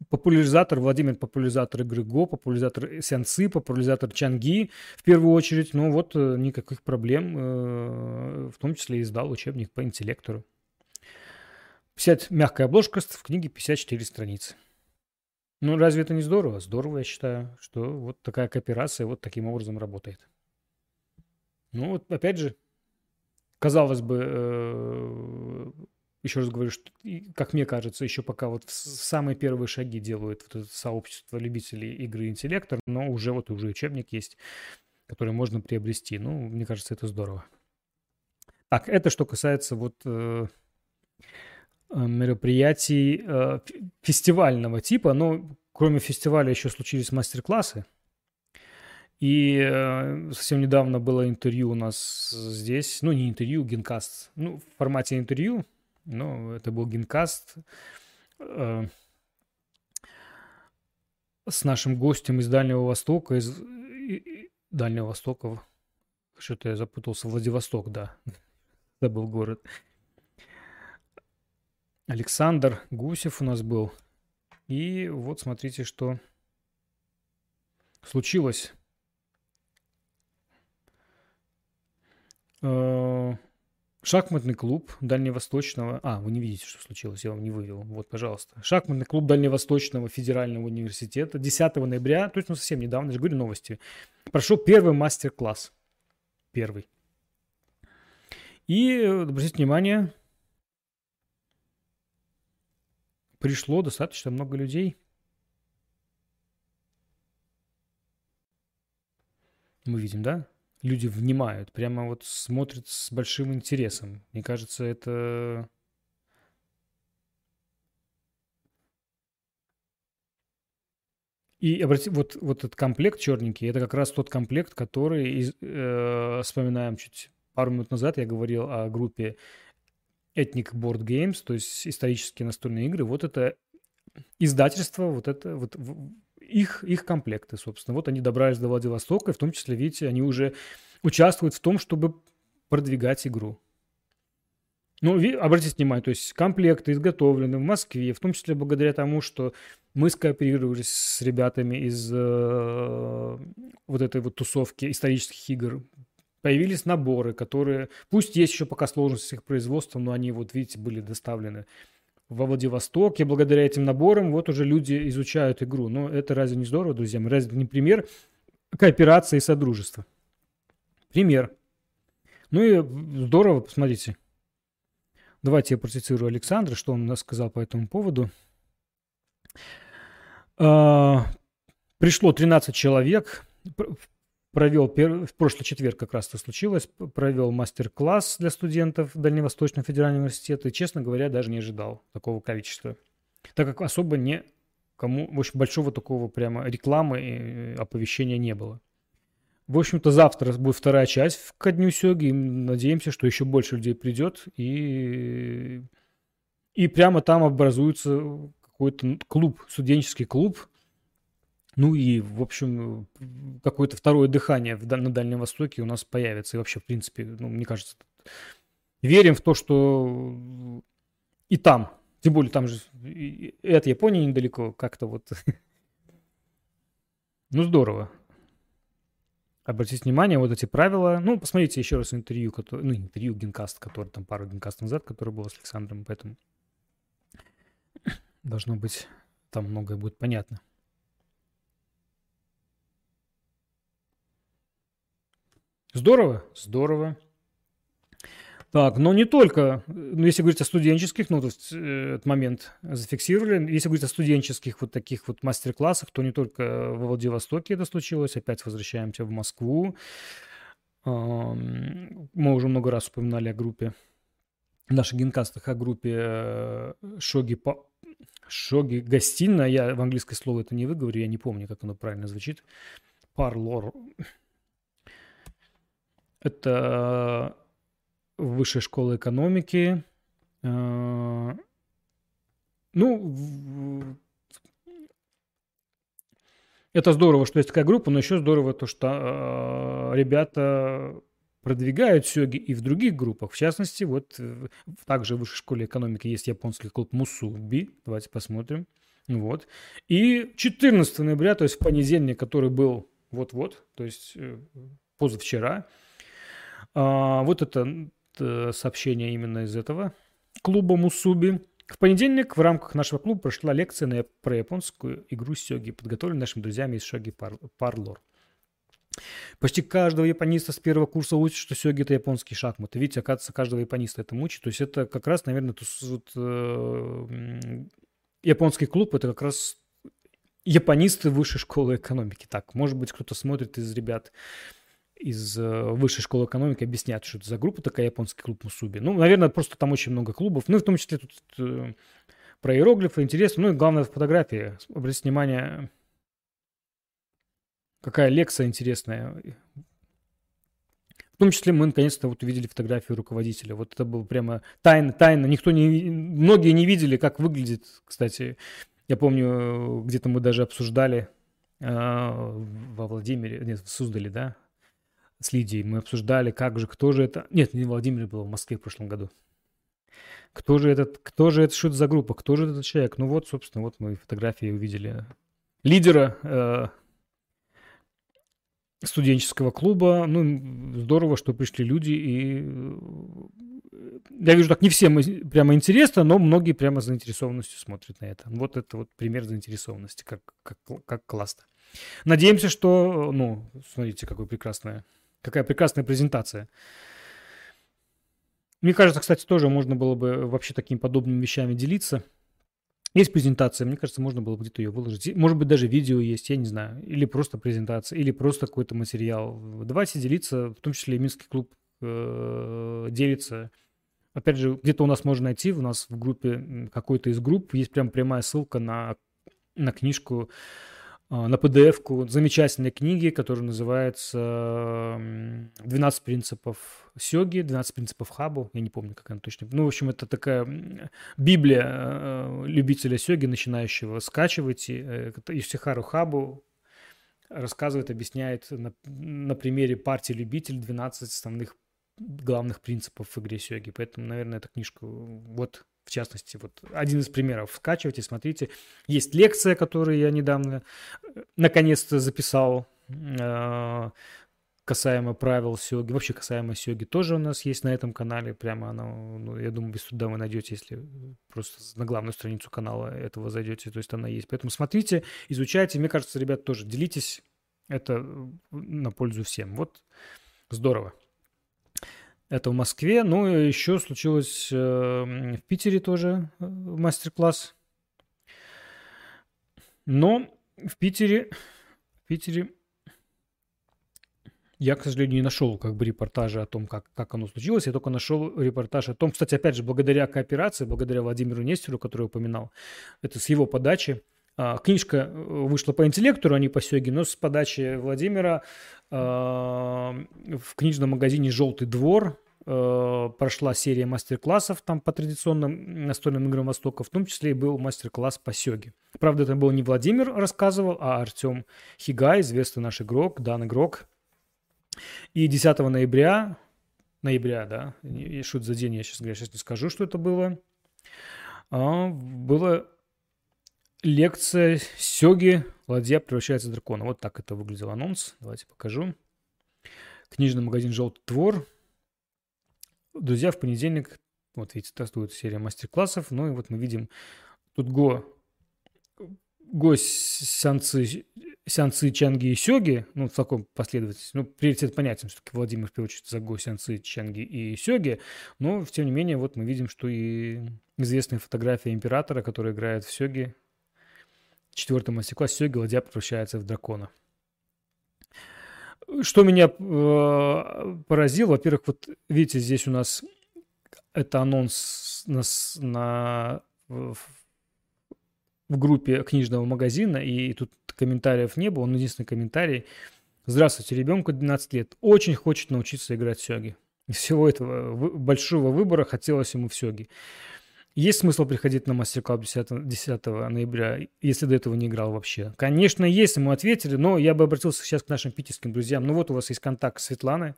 Популяризатор, Владимир популяризатор игры Го, популяризатор Сянцы, популяризатор Чанги в первую очередь. Ну вот э, никаких проблем, в том числе издал учебник по интеллектору. 50 мягкая обложка в книге 54 страницы. Ну, разве это не здорово? Здорово, я считаю, что вот такая кооперация вот таким образом работает. Ну, вот опять же, казалось бы, э, еще раз говорю, что, как мне кажется, еще пока вот самые первые шаги делают вот это сообщество любителей игры интеллектор, но уже вот уже учебник есть, который можно приобрести. Ну, мне кажется, это здорово. Так, это что касается вот э, Э, мероприятий э, фестивального типа, но кроме фестиваля еще случились мастер-классы. И э, совсем недавно было интервью у нас здесь, ну не интервью, генкаст, ну в формате интервью, но это был генкаст э, с нашим гостем из Дальнего Востока, из Дальнего Востока, что-то я запутался, Владивосток, да, забыл город. Александр Гусев у нас был. И вот смотрите, что случилось. Шахматный клуб Дальневосточного... А, вы не видите, что случилось, я вам не вывел. Вот, пожалуйста. Шахматный клуб Дальневосточного федерального университета 10 ноября, то есть ну, совсем недавно, я же говорю новости, прошел первый мастер-класс. Первый. И, э, обратите внимание, пришло достаточно много людей. Мы видим, да? Люди внимают, прямо вот смотрят с большим интересом. Мне кажется, это... И обрати, вот, вот этот комплект черненький, это как раз тот комплект, который, э, вспоминаем чуть пару минут назад, я говорил о группе Ethnic Board Games, то есть исторические настольные игры, вот это издательство, вот это вот их, их комплекты, собственно. Вот они добрались до Владивостока, и в том числе, видите, они уже участвуют в том, чтобы продвигать игру. Ну, обратите внимание, то есть комплекты изготовлены в Москве, в том числе благодаря тому, что мы скооперировались с ребятами из э, вот этой вот тусовки исторических игр. Появились наборы, которые, пусть есть еще пока сложности их производством, но они, вот видите, были доставлены во Владивосток, и благодаря этим наборам вот уже люди изучают игру. Но это разве не здорово, друзья? Разве не пример кооперации и содружества? Пример. Ну и здорово, посмотрите. Давайте я процитирую Александра, что он нас сказал по этому поводу. А, пришло 13 человек, провел в прошлый четверг как раз это случилось, провел мастер-класс для студентов Дальневосточного федерального университета и, честно говоря, даже не ожидал такого количества, так как особо не кому, в общем, большого такого прямо рекламы и оповещения не было. В общем-то, завтра будет вторая часть ко Дню Сёги. Надеемся, что еще больше людей придет. И, и прямо там образуется какой-то клуб, студенческий клуб. Ну и, в общем, какое-то второе дыхание на Дальнем Востоке у нас появится. И вообще, в принципе, ну, мне кажется, верим в то, что и там, тем более там же и от Японии недалеко, как-то вот. Ну, здорово обратить внимание, вот эти правила. Ну, посмотрите еще раз интервью, который, ну, интервью Генкаст, который там пару Генкаст назад, который был с Александром, поэтому должно быть, там многое будет понятно. Здорово, здорово. Так, но не только, ну, если говорить о студенческих, ну, то есть э, этот момент зафиксировали. Если говорить о студенческих вот таких вот мастер-классах, то не только во Владивостоке это случилось, опять возвращаемся в Москву. Мы уже много раз упоминали о группе, в наших генкастах о группе э, Шоги, по... Шоги гостиная. Я в английское слово это не выговорю, я не помню, как оно правильно звучит. Парлор. Это высшей школы экономики. Э, ну, это здорово, что есть такая группа, но еще здорово то, что э, ребята продвигают сёги и в других группах. В частности, вот э, также в высшей школе экономики есть японский клуб Мусуби. Давайте посмотрим. Вот. И 14 ноября, то есть в понедельник, который был вот-вот, то есть позавчера, вот это сообщение именно из этого клуба Мусуби. В понедельник в рамках нашего клуба прошла лекция на, про японскую игру сёги, подготовленная нашими друзьями из Шоги Парлор. Почти каждого япониста с первого курса учат, что сёги – это японские шахматы. Видите, оказывается, каждого япониста это мучит. То есть это как раз, наверное, тут, э, японский клуб – это как раз японисты высшей школы экономики. Так, может быть, кто-то смотрит из ребят из э, высшей школы экономики объяснят, что это за группа такая, японский клуб Мусуби. Ну, наверное, просто там очень много клубов. Ну, и в том числе тут э, про иероглифы интересно. Ну, и главное, фотографии. Обратите внимание, какая лекция интересная. В том числе мы наконец-то вот увидели фотографию руководителя. Вот это было прямо тайна, тайна. Никто не... Многие не видели, как выглядит, кстати. Я помню, где-то мы даже обсуждали э, во Владимире, нет, в Суздале, да, с Лидией. Мы обсуждали, как же, кто же это... Нет, не Владимир был в Москве в прошлом году. Кто же этот, кто же это, что это за группа, кто же этот человек? Ну вот, собственно, вот мы фотографии увидели лидера э, студенческого клуба. Ну, здорово, что пришли люди, и э, я вижу, так не всем прямо интересно, но многие прямо заинтересованностью смотрят на это. Вот это вот пример заинтересованности, как, как, как классно. Надеемся, что, ну, смотрите, какое прекрасное Какая прекрасная презентация. Мне кажется, кстати, тоже можно было бы вообще такими подобными вещами делиться. Есть презентация, мне кажется, можно было бы где-то ее выложить. Может быть, даже видео есть, я не знаю. Или просто презентация, или просто какой-то материал. Давайте делиться, в том числе и Минский клуб э, делится. Опять же, где-то у нас можно найти, у нас в группе, какой-то из групп, есть прям прямая ссылка на, на книжку на PDF-ку замечательной книги, которая называется «12 принципов Сёги», «12 принципов Хабу», я не помню, как она точно. Ну, в общем, это такая библия э, любителя Сёги, начинающего. Скачивайте. Исихару Хабу рассказывает, объясняет на, на примере партии любителей 12 основных главных принципов в игре Сёги. Поэтому, наверное, эта книжка, вот, в частности, вот один из примеров. Скачивайте, смотрите. Есть лекция, которую я недавно, э, наконец-то записал, э, касаемо правил Сёги. Вообще касаемо Сёги тоже у нас есть на этом канале. Прямо оно, ну, я думаю, без труда вы найдете, если просто на главную страницу канала этого зайдете. То есть она есть. Поэтому смотрите, изучайте. Мне кажется, ребят, тоже делитесь. Это на пользу всем. Вот здорово. Это в Москве. Ну, еще случилось э, в Питере тоже э, мастер-класс. Но в Питере, в Питере я, к сожалению, не нашел как бы репортажа о том, как, как оно случилось. Я только нашел репортаж о том, кстати, опять же, благодаря кооперации, благодаря Владимиру Нестеру, который упоминал, это с его подачи, Книжка э, вышла по интеллекту, а по Сёге, но с подачи Владимира а, в книжном магазине «Желтый двор» э, прошла серия мастер-классов там по традиционным настольным играм Востока, в том числе и был мастер-класс по Сёге. Правда, это был не Владимир рассказывал, а Артем Хигай, известный наш игрок, дан игрок. И 10 ноября, ноября, да, и что это за день, я сейчас, я сейчас не скажу, что это было, а, было лекция Сёги «Ладья превращается в дракона». Вот так это выглядел анонс. Давайте покажу. Книжный магазин «Желтый двор». Друзья, в понедельник, вот видите, стартует серия мастер-классов. Ну и вот мы видим тут Го, Го Сянцы, Сянцы, Чанги и Сёги, ну, в таком последовательности. Ну, приоритет понятен, все-таки Владимир, в первую очередь, за Го Сянцы, Чанги и Сёги. Но, тем не менее, вот мы видим, что и известная фотография императора, который играет в Сёги, четвертом мастер-классе Сёги ладья превращается в дракона. Что меня э, поразило, во-первых, вот видите, здесь у нас это анонс на, на, в, в группе книжного магазина, и тут комментариев не было, он единственный комментарий. Здравствуйте, ребенку 12 лет, очень хочет научиться играть в сёги. Всего этого большого выбора хотелось ему в сёги. Есть смысл приходить на мастер-класс 10, 10 ноября, если до этого не играл вообще? Конечно, есть, ему ответили, но я бы обратился сейчас к нашим питерским друзьям. Ну вот у вас есть контакт Светланы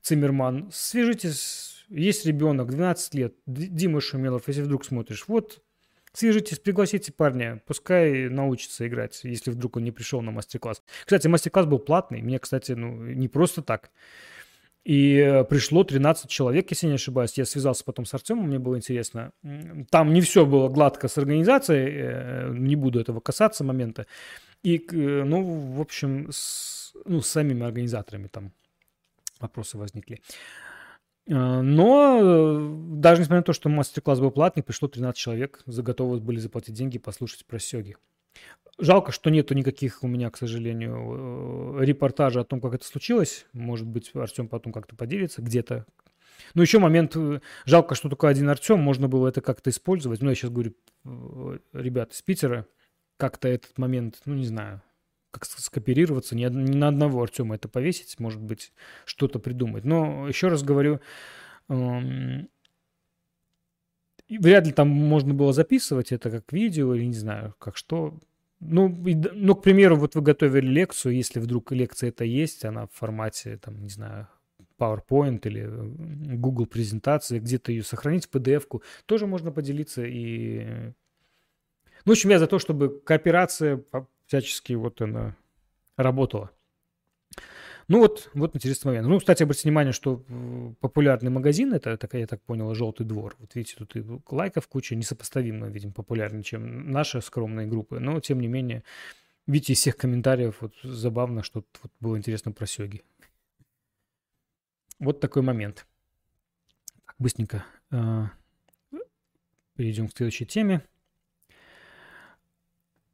Циммерман. Свяжитесь, есть ребенок, 12 лет, Дима Шумелов, если вдруг смотришь. Вот, свяжитесь, пригласите парня, пускай научится играть, если вдруг он не пришел на мастер-класс. Кстати, мастер-класс был платный, мне, кстати, ну, не просто так. И э, пришло 13 человек, если не ошибаюсь. Я связался потом с Артемом, мне было интересно. Там не все было гладко с организацией, э, не буду этого касаться момента. И, э, ну, в общем, с, ну, с самими организаторами там вопросы возникли. Но даже несмотря на то, что мастер-класс был платный, пришло 13 человек, готовы были заплатить деньги послушать про сёги. Жалко, что нету никаких у меня, к сожалению, э, репортажа о том, как это случилось. Может быть, Артем потом как-то поделится где-то. Ну, еще момент, э, жалко, что только один Артем, можно было это как-то использовать. Ну, я сейчас говорю, э, ребят из Питера, как-то этот момент, ну, не знаю, как скооперироваться, ни, ни на одного Артема это повесить, может быть, что-то придумать. Но еще раз говорю, эм, вряд ли там можно было записывать это как видео или не знаю, как что. Ну, ну, к примеру, вот вы готовили лекцию, если вдруг лекция это есть, она в формате, там, не знаю, PowerPoint или э, Google презентации, где-то ее сохранить в PDF-ку, тоже можно поделиться и... Ну, в общем, я за то, чтобы кооперация всячески вот она работала. Ну вот, вот интересный момент. Ну, кстати, обратите внимание, что популярный магазин, это, так, я так понял, «Желтый двор». Вот видите, тут и лайков куча, несопоставимо, видим, популярнее, чем наши скромные группы. Но, тем не менее, видите, из всех комментариев вот забавно, что вот было интересно про сёги. Вот такой момент. Так, быстренько э, перейдем к следующей теме.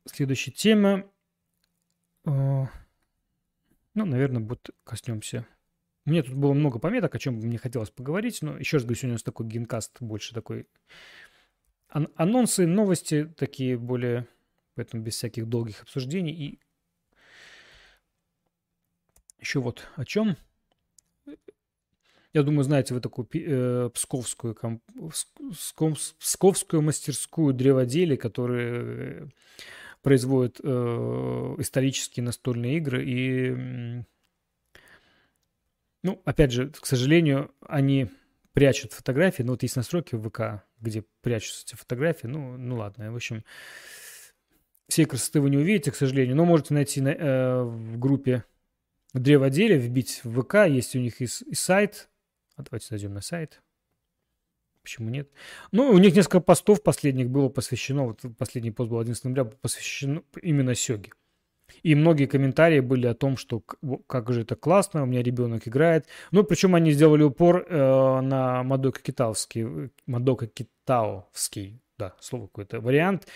Следующая тема э, ну, наверное, вот коснемся. Меня тут было много пометок, о чем мне хотелось поговорить, но еще раз говорю, сегодня у нас такой генкаст больше такой ан- анонсы, новости такие более, поэтому без всяких долгих обсуждений. И еще вот о чем. Я думаю, знаете вы такую э, псковскую, комп, псковскую мастерскую древоделия, которая производят э, исторические настольные игры. И Ну, опять же, к сожалению, они прячут фотографии. Ну, вот есть настройки в ВК, где прячутся эти фотографии. Ну, ну ладно, в общем, всей красоты вы не увидите, к сожалению. Но можете найти на, э, в группе древоделия, вбить в ВК. Есть у них и, и сайт. А давайте зайдем на сайт. Почему нет? Ну, у них несколько постов последних было посвящено, вот последний пост был 11 ноября, посвящен именно Сёге. И многие комментарии были о том, что как же это классно, у меня ребенок играет. Ну, причем они сделали упор э, на Мадока Китаовский, Мадока Китаовский, да, слово какое-то, вариант.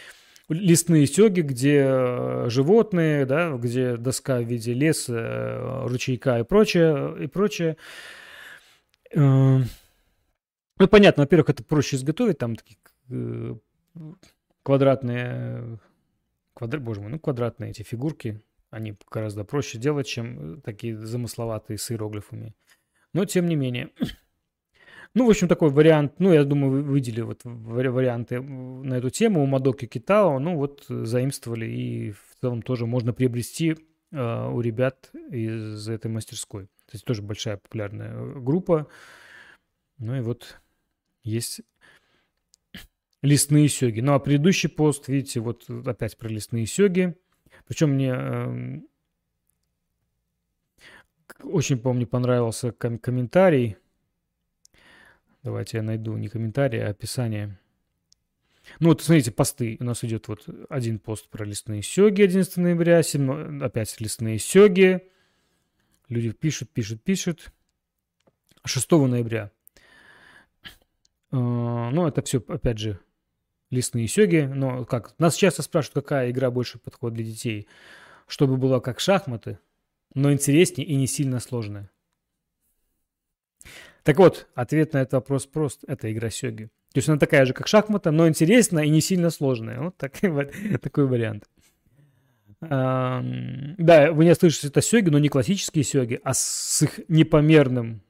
Лесные сёги, где э, животные, да, где доска в виде леса, э, ручейка и прочее, и прочее. Э, ну, понятно, во-первых, это проще изготовить, там такие э, квадратные, квадр, боже мой, ну, квадратные эти фигурки, они гораздо проще делать, чем такие замысловатые с иероглифами. Но, тем не менее. Ну, в общем, такой вариант, ну, я думаю, вы видели вот варианты на эту тему у Мадоки Китао, ну, вот заимствовали и в целом тоже можно приобрести э, у ребят из этой мастерской. То есть тоже большая популярная э, группа. Ну и вот есть лесные сёги. Ну а предыдущий пост, видите, вот опять про лесные сёги. Причем мне э, очень, помню, понравился ком- комментарий. Давайте я найду не комментарий, а описание. Ну вот, смотрите, посты. У нас идет вот один пост про лесные сёги 11 ноября, 7, опять лесные сёги. Люди пишут, пишут, пишут. 6 ноября ну, это все, опять же, лесные сёги. Но как? Нас часто спрашивают, какая игра больше подходит для детей. Чтобы было как шахматы, но интереснее и не сильно сложная. Так вот, ответ на этот вопрос прост. Это игра сёги. То есть она такая же, как шахмата, но интересная и не сильно сложная. Вот вот, такой вариант. Да, вы не слышите, это сёги, но не классические сёги, а с их непомерным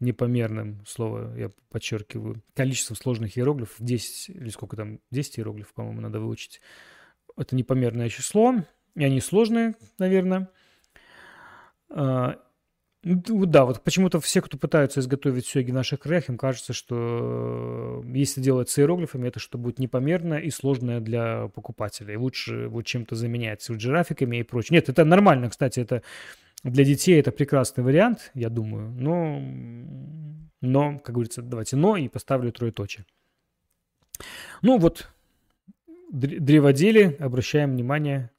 непомерным, слово я подчеркиваю, количеством сложных иероглифов, 10 или сколько там, 10 иероглифов, по-моему, надо выучить. Это непомерное число, и они сложные, наверное. А, ну, да, вот почему-то все, кто пытаются изготовить сёги в наших краях, им кажется, что э, если делать с иероглифами, это что будет непомерно и сложное для покупателей. Лучше вот чем-то заменять с графиками и прочее. Нет, это нормально, кстати, это для детей это прекрасный вариант, я думаю, но, но как говорится, давайте но и поставлю троеточие. Ну вот, древоделие, обращаем внимание.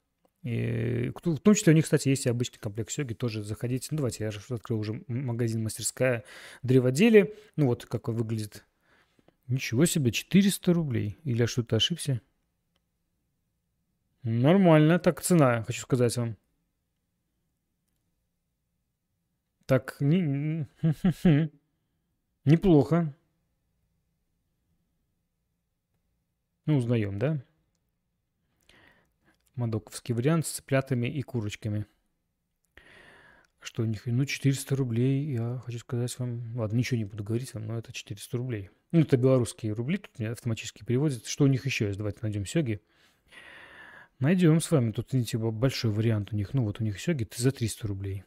И, в том числе у них, кстати, есть и обычный комплект сёги, тоже заходите. Ну, давайте, я же открыл уже магазин «Мастерская древоделие». Ну, вот как он выглядит. Ничего себе, 400 рублей. Или я что-то ошибся? Нормально, так цена, хочу сказать вам. Так, не... неплохо. Ну, узнаем, да? Мадоковский вариант с цыплятами и курочками. Что у них? Ну, 400 рублей, я хочу сказать вам. Ладно, ничего не буду говорить вам, но это 400 рублей. Ну, это белорусские рубли, тут мне автоматически переводят. Что у них еще есть? Давайте найдем сёги. Найдем с вами. Тут, видите, большой вариант у них. Ну, вот у них сёги за 300 рублей.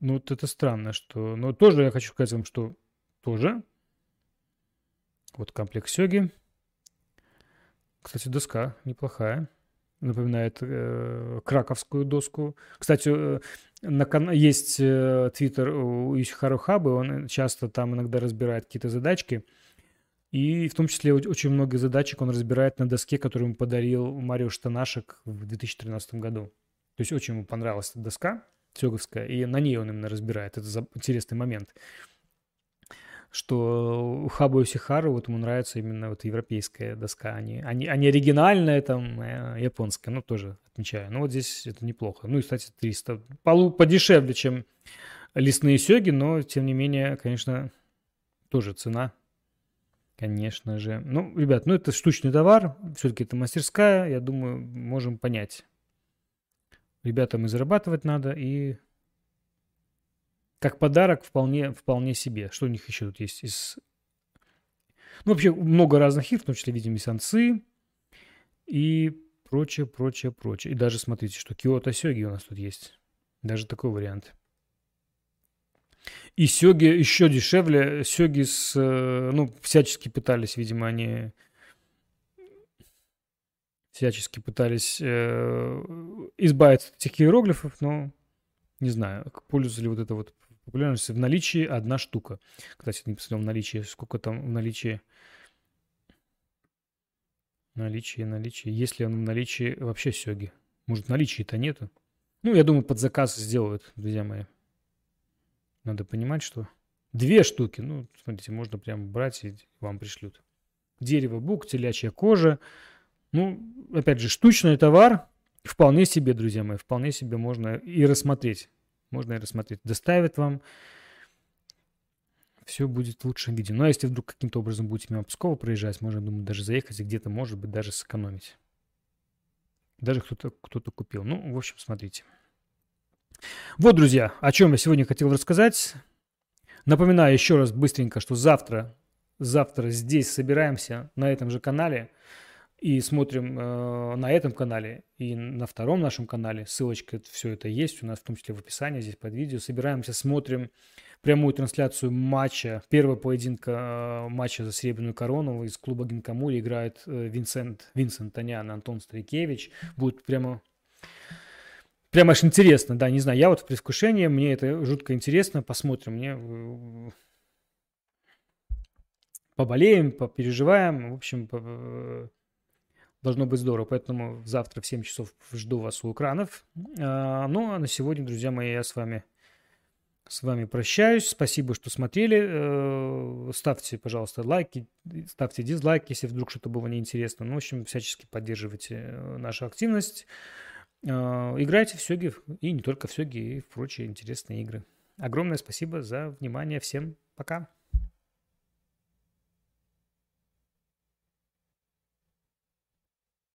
Ну, вот это странно, что... Но тоже я хочу сказать вам, что тоже. Вот комплект сёги. Кстати, доска неплохая. Напоминает э, краковскую доску. Кстати, э, на, есть э, твиттер у Хабы, он часто там иногда разбирает какие-то задачки. И в том числе очень много задачек он разбирает на доске, которую ему подарил Марио Штанашек в 2013 году. То есть очень ему понравилась эта доска. Тёговская, и на ней он именно разбирает. Это интересный момент. Что Хабу Сихару вот ему нравится именно вот европейская доска, а не, а а не оригинальная там э, японская, ну тоже отмечаю. Ну вот здесь это неплохо. Ну и, кстати, 300, полу, подешевле, чем лесные сёги, но тем не менее, конечно, тоже цена Конечно же. Ну, ребят, ну это штучный товар, все-таки это мастерская, я думаю, можем понять, Ребятам и зарабатывать надо, и как подарок вполне, вполне себе. Что у них еще тут есть из... Ну, вообще много разных игр, в том числе, видим, и санцы, и прочее, прочее, прочее. И даже смотрите, что Киото Сёги у нас тут есть. Даже такой вариант. И сёги еще дешевле. Сёги с, э, ну, всячески пытались, видимо, они всячески пытались э, избавиться от этих иероглифов, но не знаю, пользуется ли вот это вот популярностью. В наличии одна штука. Кстати, не посмотрел в наличии, сколько там в наличии. Наличие, наличие. Есть ли он в наличии вообще сёги? Может, наличия-то нету? Ну, я думаю, под заказ сделают, друзья мои. Надо понимать, что две штуки, ну, смотрите, можно прям брать и вам пришлют. Дерево, бук, телячья кожа. Ну, опять же, штучный товар вполне себе, друзья мои, вполне себе можно и рассмотреть. Можно и рассмотреть. Доставят вам, все будет в лучшем виде. Ну, а если вдруг каким-то образом будете мимо Пскова проезжать, можно, думаю, даже заехать и где-то, может быть, даже сэкономить. Даже кто-то кто купил. Ну, в общем, смотрите. Вот, друзья, о чем я сегодня хотел рассказать. Напоминаю еще раз быстренько, что завтра, завтра здесь собираемся на этом же канале и смотрим э, на этом канале и на втором нашем канале. Ссылочка, все это есть у нас, в том числе в описании, здесь под видео. Собираемся, смотрим прямую трансляцию матча, первого поединка э, матча за Серебряную корону из клуба Гинкамури играет э, Винсент, Винсент Танян, Антон Старикевич. Будет прямо Прямо аж интересно, да, не знаю. Я вот в предвкушении, мне это жутко интересно. Посмотрим, мне э, поболеем, попереживаем. В общем, должно быть здорово. Поэтому завтра в 7 часов жду вас у экранов. А, ну, а на сегодня, друзья мои, я с вами с вами прощаюсь. Спасибо, что смотрели. Э, ставьте, пожалуйста, лайки, ставьте дизлайки, если вдруг что-то было неинтересно. Ну, в общем, всячески поддерживайте э, нашу активность. А, играйте в сёги, и не только в сёги, и в прочие интересные игры. Огромное спасибо за внимание. Всем пока.